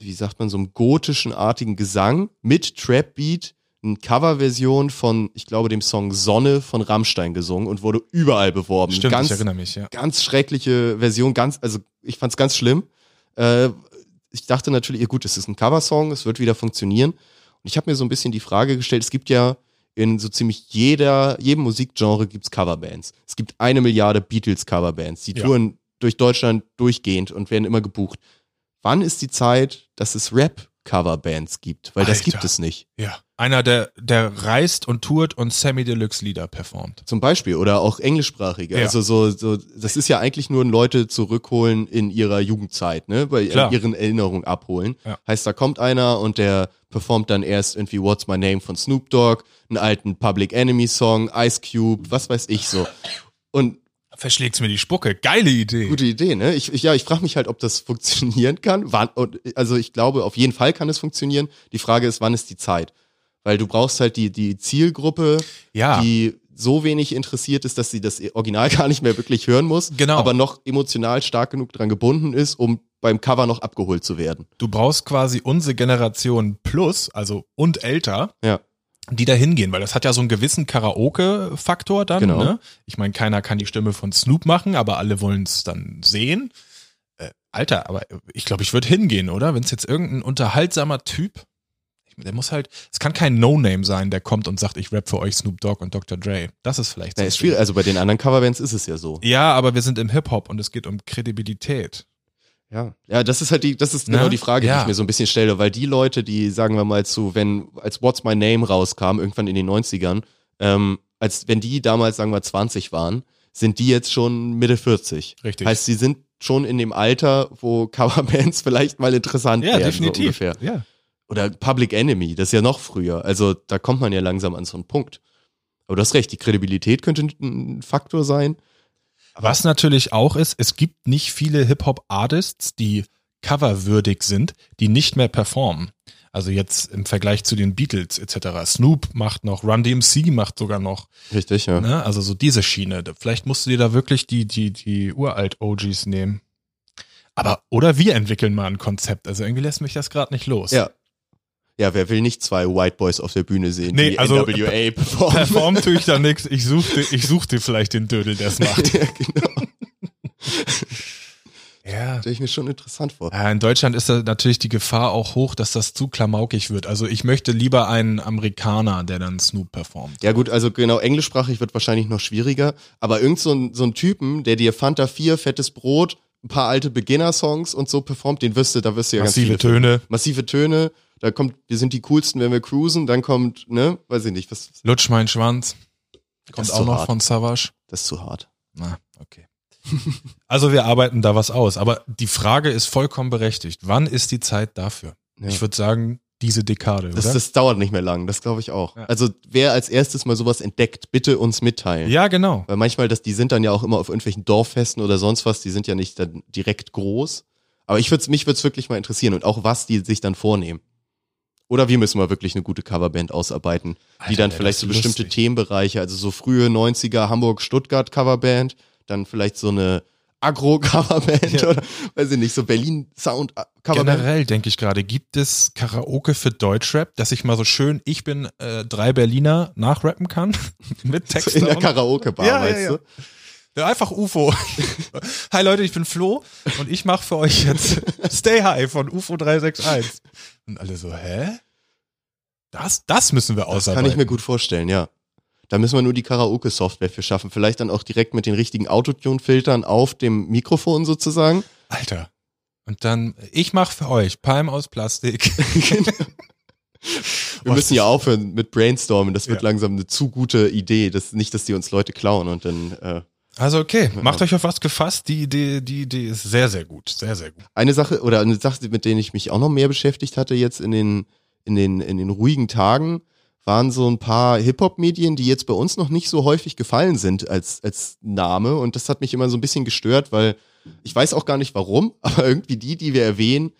wie sagt man, so einem gotischen artigen Gesang mit Trap-Beat eine Coverversion von, ich glaube, dem Song Sonne von Rammstein gesungen und wurde überall beworben. Stimmt, ganz, ich erinnere mich, ja. ganz schreckliche Version, ganz, also ich fand's ganz schlimm. Äh, ich dachte natürlich, ja gut, es ist ein Coversong, es wird wieder funktionieren. Und ich habe mir so ein bisschen die Frage gestellt, es gibt ja in so ziemlich jeder, jedem Musikgenre gibt's Coverbands. Es gibt eine Milliarde Beatles-Coverbands, die Ja. touren durch Deutschland durchgehend und werden immer gebucht. Wann ist die Zeit, dass es Rap-Coverbands gibt? Weil das Alter. gibt es nicht. Ja. Einer, der, der reist und tourt und Sammy Deluxe Lieder performt. Zum Beispiel oder auch englischsprachige. Ja. Also so, so, das ist ja eigentlich nur ein Leute zurückholen in ihrer Jugendzeit, ne? Bei Klar. ihren Erinnerungen abholen. Ja. Heißt, da kommt einer und der performt dann erst irgendwie What's My Name von Snoop Dogg, einen alten Public Enemy Song, Ice Cube, was weiß ich so. Und Verschlägt's mir die Spucke. Geile Idee. gute Idee, ne? Ich, ich ja, ich frage mich halt, ob das funktionieren kann. Wann, also ich glaube, auf jeden Fall kann es funktionieren. Die Frage ist, wann ist die Zeit? Weil du brauchst halt die, die Zielgruppe, Ja. die so wenig interessiert ist, dass sie das Original gar nicht mehr wirklich hören muss, Genau. aber noch emotional stark genug dran gebunden ist, um beim Cover noch abgeholt zu werden. Du brauchst quasi unsere Generation plus, also und älter, Ja. Die da hingehen, weil das hat ja so einen gewissen Karaoke-Faktor dann. Genau. Ne? Ich meine, keiner kann die Stimme von Snoop machen, aber alle wollen es dann sehen. Äh, Alter, aber ich glaube, ich würde hingehen, oder? Wenn es jetzt irgendein unterhaltsamer Typ, der muss halt, es kann kein No-Name sein, der kommt und sagt, ich rap für euch Snoop Dogg und Dr. Dre. Das ist vielleicht Ja, so ist schwierig. Also bei den anderen Coverbands ist es ja so. Ja, aber wir sind im Hip-Hop und es geht um Kredibilität. Ja, ja, das ist halt die, das ist Ne? genau die Frage, Ja. die ich mir so ein bisschen stelle, weil die Leute, die sagen wir mal zu, wenn als What's My Name rauskam, irgendwann in den 90ern, ähm, als wenn die damals, sagen wir, 20 waren, sind die jetzt schon Mitte 40. Richtig. Heißt, sie sind schon in dem Alter, wo Coverbands vielleicht mal interessant Ja, werden. So definitiv. ungefähr. Ja. Oder Public Enemy, das ist ja noch früher. Also da kommt man ja langsam an so einen Punkt. Aber du hast recht, die Kredibilität könnte ein Faktor sein. Was natürlich auch ist, es gibt nicht viele Hip-Hop-Artists, die coverwürdig sind, die nicht mehr performen. Also jetzt im Vergleich zu den Beatles etc. Snoop macht noch, Run DMC macht sogar noch. Richtig, ja. Ne? Also so diese Schiene. Vielleicht musst du dir da wirklich die, die, die uralt OGs nehmen. Aber, oder wir entwickeln mal ein Konzept. Also irgendwie lässt mich das gerade nicht los. Ja. Ja, wer will nicht zwei White Boys auf der Bühne sehen, Nee, die also, NWA performen? Performen tue ich da nix. Ich suche dir, ich such dir vielleicht den Dödel, der es macht. ja, genau. Ja. Stelle ich mir schon interessant vor. In Deutschland ist da natürlich die Gefahr auch hoch, dass das zu klamaukig wird. Also ich möchte lieber einen Amerikaner, der dann Snoop performt. Ja gut, also genau, englischsprachig wird wahrscheinlich noch schwieriger, aber irgend so ein, so ein Typen, der dir Fanta 4, fettes Brot, ein paar alte Beginner-Songs und so performt, den wirst du, da wirst du ja Massive ganz viele Töne. Massive Töne, da kommt, wir sind die coolsten, wenn wir cruisen, dann kommt, ne, weiß ich nicht, was, Lutsch mein Schwanz. Kommt auch noch hart. von Savage. das ist zu hart. Na, okay. also wir arbeiten da was aus. Aber die Frage ist vollkommen berechtigt. Wann ist die Zeit dafür? Ja. Ich würde sagen, diese Dekade, Das, oder? das dauert nicht mehr lang, das glaube ich auch. Ja. Also wer als erstes mal sowas entdeckt, bitte uns mitteilen. ja, genau. Weil manchmal, das, die sind dann ja auch immer auf irgendwelchen Dorffesten oder sonst was, die sind ja nicht dann direkt groß. Aber ich würd's, mich würde es wirklich mal interessieren und auch was die sich dann vornehmen. Oder wir müssen mal wirklich eine gute Coverband ausarbeiten, die Alter, dann wär vielleicht so bestimmte lustig. Themenbereiche, also so frühe 90er Hamburg-Stuttgart Coverband, dann vielleicht so eine Agro-Coverband Ja. oder weiß ich nicht, so Berlin-Sound-Coverband. Generell denke ich gerade, gibt es Karaoke für Deutschrap, dass ich mal so schön, ich bin äh, drei Berliner nachrappen kann? Mit So Text in der? Karaoke-Bar, Ja, weißt ja. du? Ja, einfach UFO. Hi Leute, ich bin Flo und ich mache für euch jetzt Stay High von UFO 361. Und alle so, hä? Das, das müssen wir Das ausarbeiten. kann ich mir gut vorstellen, ja. Da müssen wir nur die Karaoke-Software für schaffen. Vielleicht dann auch direkt mit den richtigen Autotune-Filtern auf dem Mikrofon sozusagen. Alter. Und dann, ich mache für euch Palm aus Plastik. Wir müssen ja aufhören mit Brainstormen. Das wird Ja. langsam eine zu gute Idee. Das, nicht, dass die uns Leute klauen und dann. Äh. Also okay, macht euch auf was gefasst. Die Idee, die Idee ist sehr, sehr gut. Sehr, sehr gut. Eine Sache oder eine Sache, mit denen ich mich auch noch mehr beschäftigt hatte jetzt in den, in den, in den ruhigen Tagen, waren so ein paar Hip-Hop-Medien, die jetzt bei uns noch nicht so häufig gefallen sind als, als Name. Und das hat mich immer so ein bisschen gestört, weil ich weiß auch gar nicht warum, aber irgendwie die, die wir erwähnen,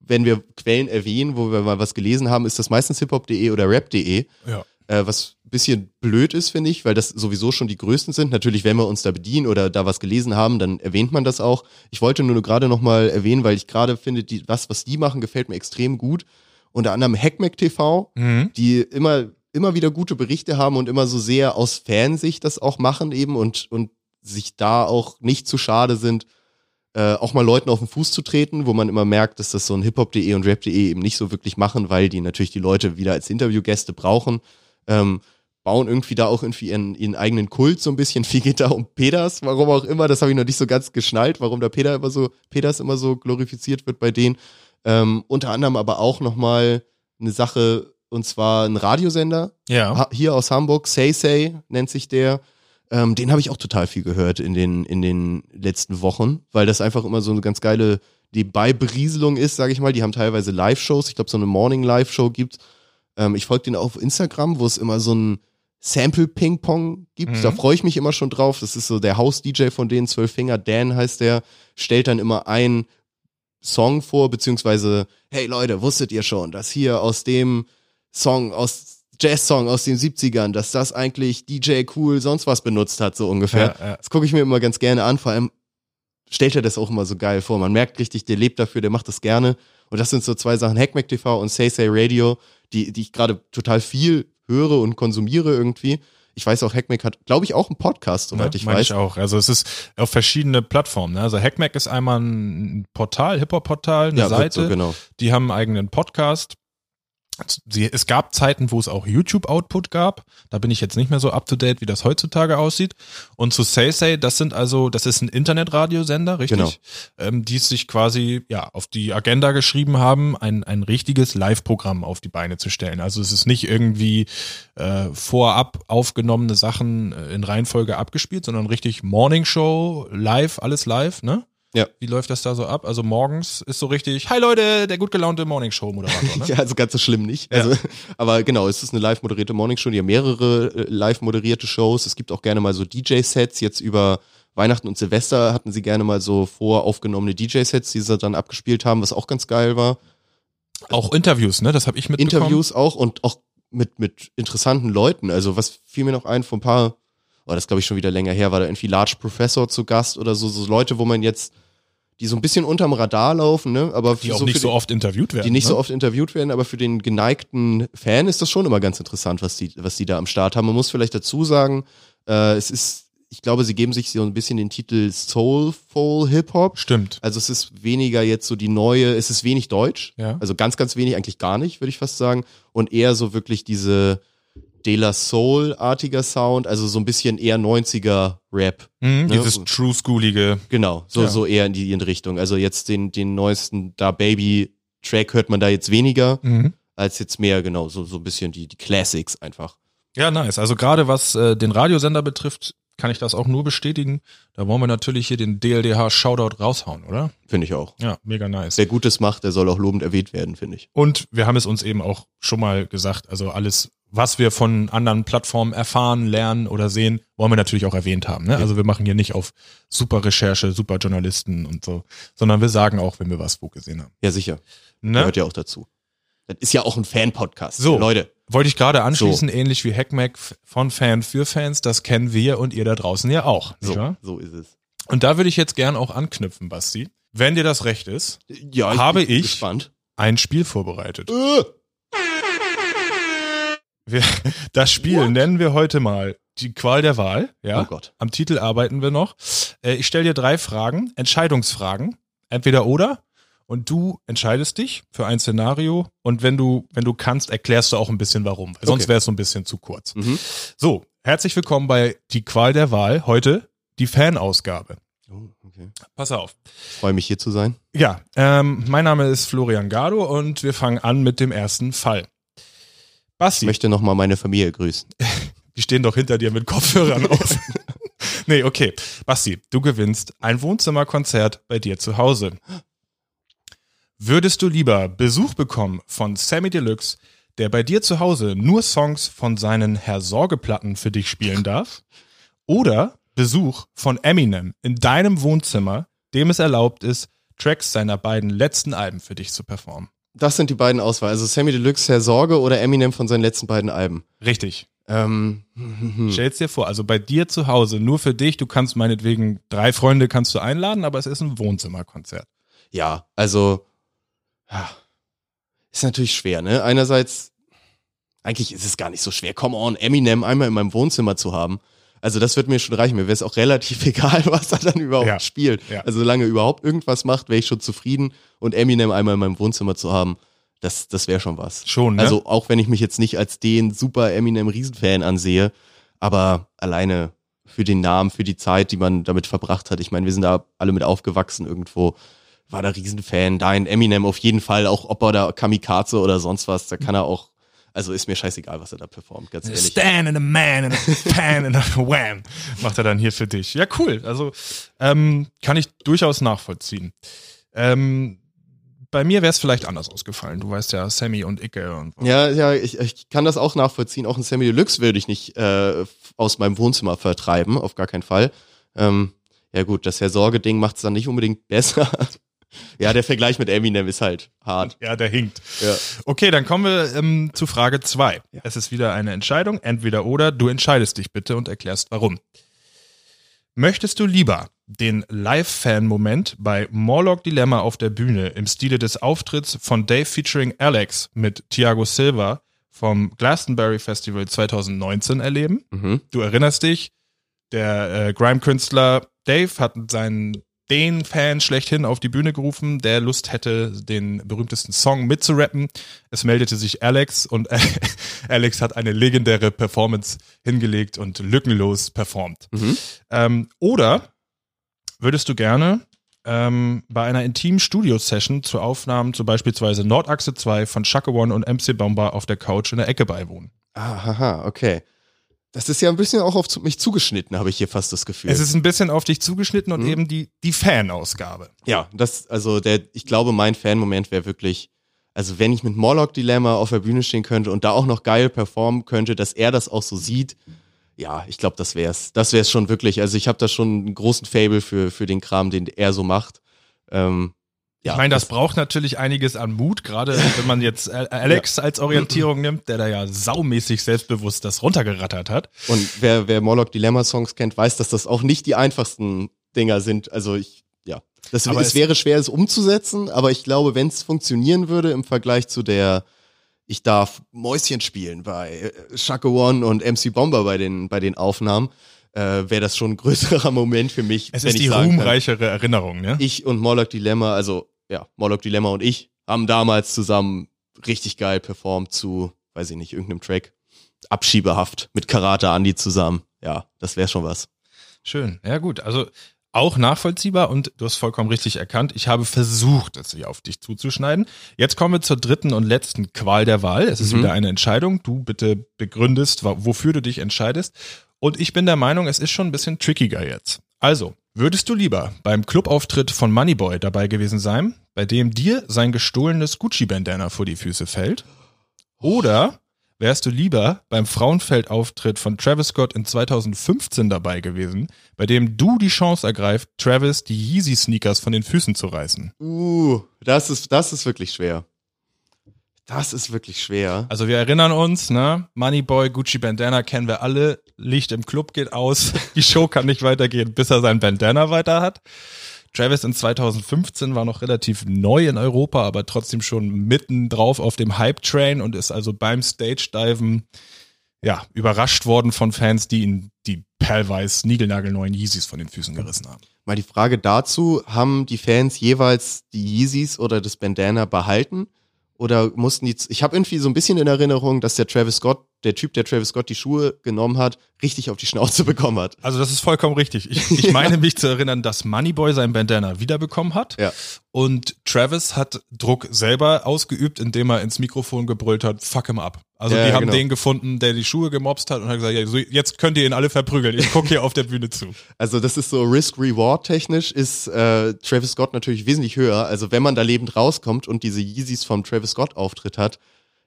wenn wir Quellen erwähnen, wo wir mal was gelesen haben, ist das meistens hiphop.de oder rap.de. Ja. Äh, was ein bisschen blöd ist, finde ich, weil das sowieso schon die größten sind. Natürlich, wenn wir uns da bedienen oder da was gelesen haben, dann erwähnt man das auch. Ich wollte nur gerade nochmal erwähnen, weil ich gerade finde, die, was, was die machen, gefällt mir extrem gut. Unter anderem Hackmack TV, Mhm. die immer, immer wieder gute Berichte haben und immer so sehr aus Fansicht das auch machen eben und, und sich da auch nicht zu schade sind, äh, auch mal Leuten auf den Fuß zu treten, wo man immer merkt, dass das so ein hiphop.de und rap.de eben nicht so wirklich machen, weil die natürlich die Leute wieder als Interviewgäste brauchen. Ähm, bauen irgendwie da auch irgendwie ihren, ihren eigenen Kult so ein bisschen. Viel geht da um Peters, warum auch immer, das habe ich noch nicht so ganz geschnallt, warum da Peter immer so, Peters immer so glorifiziert wird bei denen. Ähm, unter anderem aber auch nochmal eine Sache, und zwar ein Radiosender, Ja. hier aus Hamburg, Say Say nennt sich der. Ähm, den habe ich auch total viel gehört in den, in den letzten Wochen, weil das einfach immer so eine ganz geile Nebenbei-Berieselung ist, sage ich mal. Die haben teilweise Live-Shows, ich glaube, so eine Morning-Live-Show gibt. Ähm, ich folge denen auf Instagram, wo es immer so ein Sample-Ping-Pong gibt. Mhm. Da freue ich mich immer schon drauf. Das ist so der Haus-DJ von denen, Zwölf Finger, Dan heißt der, stellt dann immer ein Song vor, beziehungsweise, hey Leute, wusstet ihr schon, dass hier aus dem Song, aus Jazz-Song aus den 70ern, dass das eigentlich DJ Cool sonst was benutzt hat, so ungefähr. Ja, ja. Das gucke ich mir immer ganz gerne an, vor allem stellt er das auch immer so geil vor. Man merkt richtig, der lebt dafür, der macht das gerne. Und das sind so zwei Sachen, Hackmack TV und Say Say Radio, die, die ich gerade total viel höre und konsumiere irgendwie. Ich weiß auch, Hackmack hat, glaube ich, auch einen Podcast, soweit Ja, ich weiß. Ich auch. Also es ist auf verschiedene Plattformen. Ne? Also Hackmack ist einmal ein Portal, Hip-Hop-Portal, eine ja, Seite. so, genau. Die haben einen eigenen Podcast. Sie, es gab Zeiten, wo es auch YouTube-Output gab. Da bin ich jetzt nicht mehr so up to date, wie das heutzutage aussieht. Und zu Say Say, das sind also, das ist ein Internetradiosender, richtig? Genau. Ähm, die sich quasi ja auf die Agenda geschrieben haben, ein, ein richtiges Live-Programm auf die Beine zu stellen. Also es ist nicht irgendwie äh, vorab aufgenommene Sachen äh, in Reihenfolge abgespielt, sondern richtig Morning Show, live, alles live, ne? Ja. Wie läuft das da so ab? Also morgens ist so richtig, hi Leute, der gut gelaunte Morning Show Moderator, ne? Ja, also ganz so schlimm nicht. Ja. Also, aber genau, es ist eine live moderierte Morningshow. Die haben mehrere äh, live moderierte Shows. Es gibt auch gerne mal so DJ-Sets. Jetzt über Weihnachten und Silvester hatten sie gerne mal so voraufgenommene DJ-Sets, die sie dann abgespielt haben, was auch ganz geil war. Auch Interviews, ne? Das habe ich mitbekommen. Interviews auch und auch mit, mit interessanten Leuten. Also was fiel mir noch ein von ein paar, oh, das glaube ich schon wieder länger her, war da irgendwie Large Professor zu Gast oder so, so Leute, wo man jetzt, die so ein bisschen unterm Radar laufen, ne? Aber Die auch so nicht so den- oft interviewt werden. die nicht ne? so oft interviewt werden, aber für den geneigten Fan ist das schon immer ganz interessant, was die, was die da am Start haben. Man muss vielleicht dazu sagen, äh, es ist, ich glaube, sie geben sich so ein bisschen den Titel Soulful Hip Hop. Stimmt. Also es ist weniger jetzt so die neue, es ist wenig Deutsch. Ja. Also ganz, ganz wenig, eigentlich gar nicht, würde ich fast sagen. Und eher so wirklich diese De La Soul-artiger Sound, also so ein bisschen eher 90er Rap. Mhm, Ne? Dieses true schoolige. Genau, so, Ja. so eher in die, in die Richtung. Also jetzt den, den neuesten Da Baby Track hört man da jetzt weniger, Mhm. als jetzt mehr, genau, so, so ein bisschen die, die Classics einfach. Ja, nice. Also gerade was äh, den Radiosender betrifft, kann ich das auch nur bestätigen. Da wollen wir natürlich hier den DLDH Shoutout raushauen, oder? Finde ich auch. Ja, mega nice. Wer Gutes macht, der soll auch lobend erwähnt werden, finde ich. Und wir haben es uns eben auch schon mal gesagt, also alles, was wir von anderen Plattformen erfahren, lernen oder sehen, wollen wir natürlich auch erwähnt haben. Ne? Also wir machen hier nicht auf super Recherche, super Journalisten und so, sondern wir sagen auch, wenn wir was wo gesehen haben. Ja, sicher. Ne? Gehört ja auch dazu. Das ist ja auch ein Fan-Podcast. So. Leute. Wollte ich gerade anschließen, ähnlich wie Hackmack von Fan für Fans, das kennen wir und ihr da draußen ja auch. So, so ist es. Und da würde ich jetzt gern auch anknüpfen, Basti. Wenn dir das recht ist, Ja, Habe bin ich- gespannt. ein Spiel vorbereitet. Äh, Wir, das Spiel nennen wir heute mal die Qual der Wahl. Ja. Oh Gott. Am Titel arbeiten wir noch. Äh, ich stelle dir drei Fragen, Entscheidungsfragen, entweder oder. Und du entscheidest dich für ein Szenario. Und wenn du, wenn du kannst, erklärst du auch ein bisschen warum. Weil Sonst Okay. wäre es so ein bisschen zu kurz. Mhm. So, herzlich willkommen bei Die Qual der Wahl. Heute die Fanausgabe. Oh, okay. Pass auf. Freue mich hier zu sein. Ja, ähm, mein Name ist Florian Gardo und wir fangen an mit dem ersten Fall. Ich Basti, möchte nochmal meine Familie grüßen. die stehen doch hinter dir mit Kopfhörern auf. nee, okay. Basti, du gewinnst ein Wohnzimmerkonzert bei dir zu Hause. Würdest du lieber Besuch bekommen von Sammy Deluxe, der bei dir zu Hause nur Songs von seinen Herr Sorgeplatten für dich spielen darf? Oder Besuch von Eminem in deinem Wohnzimmer, dem es erlaubt ist, Tracks seiner beiden letzten Alben für dich zu performen? Das sind die beiden Auswahl. Also Sammy Deluxe, Herr Sorge oder Eminem von seinen letzten beiden Alben. Richtig. Ähm, Stell's dir vor, also bei dir zu Hause, nur für dich, du kannst meinetwegen drei Freunde kannst du einladen, aber es ist ein Wohnzimmerkonzert. ja, also ja, ist natürlich schwer, ne? Einerseits, eigentlich ist es gar nicht so schwer. Come on, Eminem einmal in meinem Wohnzimmer zu haben. Also das wird mir schon reichen. Mir wäre es auch relativ egal, was er dann überhaupt Ja. spielt. Ja. Also solange er überhaupt irgendwas macht, wäre ich schon zufrieden. Und Eminem einmal in meinem Wohnzimmer zu haben, das, das wäre schon was. Schon, ne? Also auch wenn ich mich jetzt nicht als den super Eminem-Riesenfan ansehe, aber alleine für den Namen, für die Zeit, die man damit verbracht hat. Ich meine, wir sind da alle mit aufgewachsen irgendwo. War da Riesenfan. Dein Eminem auf jeden Fall, auch ob er da Kamikaze oder sonst was, da kann er auch, also ist mir scheißegal, was er da performt, ganz ehrlich. Stan and a man and a fan and a wham macht er dann hier für dich. Ja, cool. Also ähm, kann ich durchaus nachvollziehen. Ähm, bei mir wäre es vielleicht anders ausgefallen. Du weißt ja, Sammy und Icke und Ja, ja, ich, ich kann das auch nachvollziehen. Auch ein Sammy Deluxe würde ich nicht äh, aus meinem Wohnzimmer vertreiben, auf gar keinen Fall. Ähm, ja gut, das Herr Sorge-Ding macht es dann nicht unbedingt besser. Ja, der Vergleich mit Eminem ist halt hart. Ja, der hinkt. Ja. Okay, dann kommen wir ähm, zu Frage zwei. Es ist wieder eine Entscheidung, entweder oder. Du entscheidest dich bitte und erklärst warum. Möchtest du lieber den Live-Fan-Moment bei Morlock Dilemma auf der Bühne im Stile des Auftritts von Dave featuring Alex mit Thiago Silva vom Glastonbury Festival 2019 erleben? Mhm. Du erinnerst dich, der äh, Grime-Künstler Dave hat seinen den Fan schlechthin auf die Bühne gerufen, der Lust hätte, den berühmtesten Song mitzurappen. Es meldete sich Alex und Alex hat eine legendäre Performance hingelegt und lückenlos performt. Ähm, oder würdest du gerne ähm, bei einer intimen Studio-Session zu Aufnahmen zu beispielsweise Nordachse 2 von Shaka One und MC Bomber auf der Couch in der Ecke beiwohnen? Aha, okay. Das ist ja ein bisschen auch auf mich zugeschnitten, habe ich hier fast das Gefühl. Es ist ein bisschen auf dich zugeschnitten und Mhm. eben die, die Fan-Ausgabe. ja, das, also der, ich glaube, mein Fan-Moment wäre wirklich, also wenn ich mit Morlock Dilemma auf der Bühne stehen könnte und da auch noch geil performen könnte, dass er das auch so sieht, ja, ich glaube, das wär's. Das wär's schon wirklich. Also ich habe da schon einen großen Fable für, für den Kram, den er so macht. Ähm, ja, ich meine, das braucht natürlich einiges an Mut, gerade wenn man jetzt Alex als Orientierung nimmt, der da ja saumäßig selbstbewusst das runtergerattert hat. Und wer, wer Morlock Dilemma Songs kennt, weiß, dass das auch nicht die einfachsten Dinger sind. Also ich, ja. Das, Aber es, es- wäre schwer, es umzusetzen, aber ich glaube, wenn es funktionieren würde im Vergleich zu der, ich darf Mäuschen spielen bei äh, Shaka One und MC Bomber bei den, bei den Aufnahmen, äh, wäre das schon ein größerer Moment für mich. Es wenn ist ich die sagen kann, ruhmreichere Erinnerung, ne? ich und Morlock Dilemma, also ja, Morlock Dilemma und ich haben damals zusammen richtig geil performt zu, weiß ich nicht, irgendeinem Track. Abschiebehaft mit Karate Andy zusammen. Ja, das wäre schon was. Schön. Ja, gut. Also auch nachvollziehbar und du hast vollkommen richtig erkannt. Ich habe versucht, es hier auf dich zuzuschneiden. Jetzt kommen wir zur dritten und letzten Qual der Wahl. Es ist Mhm. wieder eine Entscheidung. Du bitte begründest, wofür du dich entscheidest. Und ich bin der Meinung, es ist schon ein bisschen trickiger jetzt. Also, würdest du lieber beim Clubauftritt von Moneyboy dabei gewesen sein, bei dem dir sein gestohlenes Gucci-Bandana vor die Füße fällt? Oder wärst du lieber beim Frauenfeldauftritt von Travis Scott in 2015 dabei gewesen, bei dem du die Chance ergreift, Travis die Yeezy-Sneakers von den Füßen zu reißen? Uh, das ist, das ist wirklich schwer. Das ist wirklich schwer. Also wir erinnern uns, ne? Moneyboy, Gucci Bandana kennen wir alle. Licht im Club geht aus. Die Show kann nicht weitergehen, bis er sein Bandana weiter hat. Travis in 2015 war noch relativ neu in Europa, aber trotzdem schon mitten drauf auf dem Hype-Train und ist also beim Stage-Diven ja, überrascht worden von Fans, die ihn die perlweiß niegelnagelneuen Yeezys von den Füßen gerissen haben. Mal die Frage dazu, haben die Fans jeweils die Yeezys oder das Bandana behalten? Oder mussten die, ich habe irgendwie so ein bisschen in Erinnerung, dass der Travis Scott, der Typ, der Travis Scott die Schuhe genommen hat, richtig auf die Schnauze bekommen hat. Also das ist vollkommen richtig. Ich, ich meine mich zu erinnern, dass Moneyboy sein Bandana wiederbekommen hat. Ja. Und Travis hat Druck selber ausgeübt, indem er ins Mikrofon gebrüllt hat, fuck him up. Also Ja, die ja, haben genau. den gefunden, der die Schuhe gemobst hat und hat gesagt, ja, so, jetzt könnt ihr ihn alle verprügeln. Ich gucke hier auf der Bühne zu. Also das ist so Risk-Reward technisch ist äh, Travis Scott natürlich wesentlich höher. Also wenn man da lebend rauskommt und diese Yeezys vom Travis Scott Auftritt hat,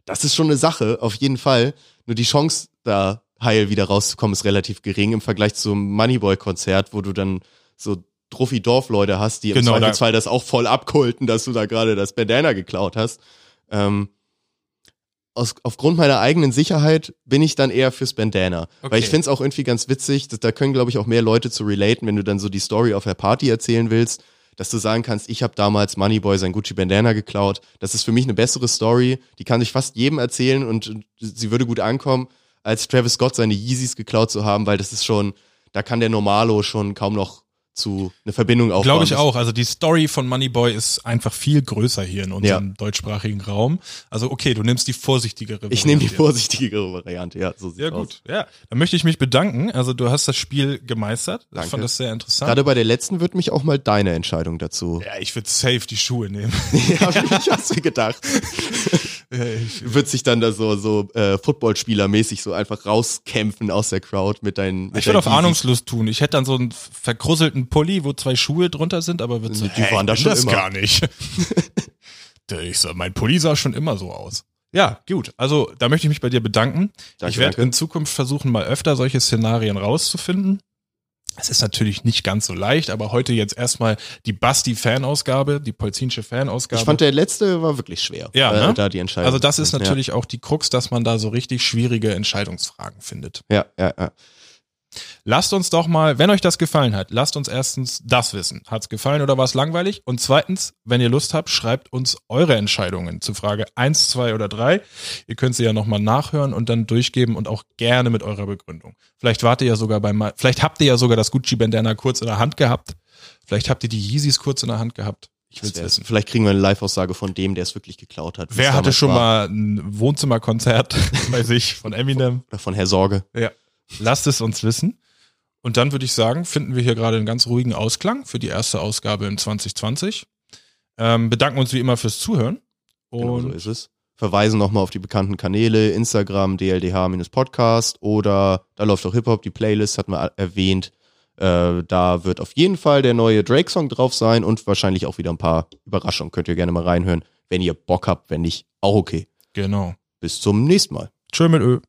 das ist schon eine Sache, auf jeden Fall. Nur die Chance, da heil wieder rauszukommen, ist relativ gering im Vergleich zum Moneyboy-Konzert, wo du dann so Trophy-Dorf-Leute hast, die im Genau, da- Zweifelsfall das auch voll abkulten, dass du da gerade das Bandana geklaut hast. Ähm, aus, aufgrund meiner eigenen Sicherheit bin ich dann eher fürs Bandana. Weil Okay. ich find's auch irgendwie ganz witzig, dass, da können, glaube ich, auch mehr Leute zu relaten, wenn du dann so die Story auf der Party erzählen willst, dass du sagen kannst, ich habe damals Moneyboy sein Gucci Bandana geklaut. Das ist für mich eine bessere Story, die kann ich fast jedem erzählen und sie würde gut ankommen, als Travis Scott seine Yeezys geklaut zu haben, weil das ist schon, da kann der Normalo schon kaum noch zu eine Verbindung aufbauen. Glaube ich auch. Also die Story von Moneyboy ist einfach viel größer hier in unserem deutschsprachigen Raum. Also okay, du nimmst die vorsichtigere Ich nehme die Variante. vorsichtigere Variante, ja, so sieht's Ja aus. gut, ja. Dann möchte ich mich bedanken. Also du hast das Spiel gemeistert. Ich Danke. fand das sehr interessant. Gerade bei der letzten wird mich auch mal deine Entscheidung dazu. ja, ich würde safe die Schuhe nehmen. Ja, ich hab's mir gedacht. Wird sich dann da so, so äh, Footballspielermäßig so einfach rauskämpfen aus der Crowd mit deinen. Mit Ich würde auf. Ahnungslust tun. Ich hätte dann so einen verkrusselten Pulli, wo zwei Schuhe drunter sind, aber würde so, Die waren da ich schon das immer. gar nicht. ich so, mein Pulli sah schon immer so aus. Ja, gut. Also da möchte ich mich bei dir bedanken. Danke, ich werde in Zukunft versuchen, mal öfter solche Szenarien rauszufinden. Es ist natürlich nicht ganz so leicht, aber heute jetzt erstmal die Basti-Fanausgabe, die polzinsche Fanausgabe. Ich fand, der letzte war wirklich schwer. Ja, äh, ne? da die Entscheidung. also das ist Ja. natürlich auch die Krux, dass man da so richtig schwierige Entscheidungsfragen findet. Ja, ja, ja. Lasst uns doch mal, wenn euch das gefallen hat, lasst uns erstens das wissen. Hat's gefallen oder war es langweilig? Und zweitens, wenn ihr Lust habt, schreibt uns eure Entscheidungen zu Frage eins, zwei oder drei. Ihr könnt sie ja nochmal nachhören und dann durchgeben und auch gerne mit eurer Begründung. Vielleicht wart ihr ja sogar beim, vielleicht habt ihr ja sogar das Gucci Bandana kurz in der Hand gehabt Vielleicht habt ihr die Yeezys kurz in der Hand gehabt. Ich will's wissen. Vielleicht kriegen wir eine Live-Aussage von dem, der es wirklich geklaut hat. Wer es hatte schon war. mal ein Wohnzimmerkonzert bei sich von Eminem? Oder von Herr Sorge. Ja. Lasst es uns wissen. Und dann würde ich sagen, finden wir hier gerade einen ganz ruhigen Ausklang für die erste Ausgabe in 2020. Ähm, bedanken uns wie immer fürs Zuhören. Und Genau so ist es. Verweisen nochmal auf die bekannten Kanäle, Instagram, DLDH-Podcast oder da läuft auch Hip-Hop, die Playlist hatten wir erwähnt. Äh, da wird auf jeden Fall der neue Drake-Song drauf sein und wahrscheinlich auch wieder ein paar Überraschungen. Könnt ihr gerne mal reinhören, wenn ihr Bock habt, wenn nicht, auch okay. genau. Bis zum nächsten Mal. Tschö mit Ö.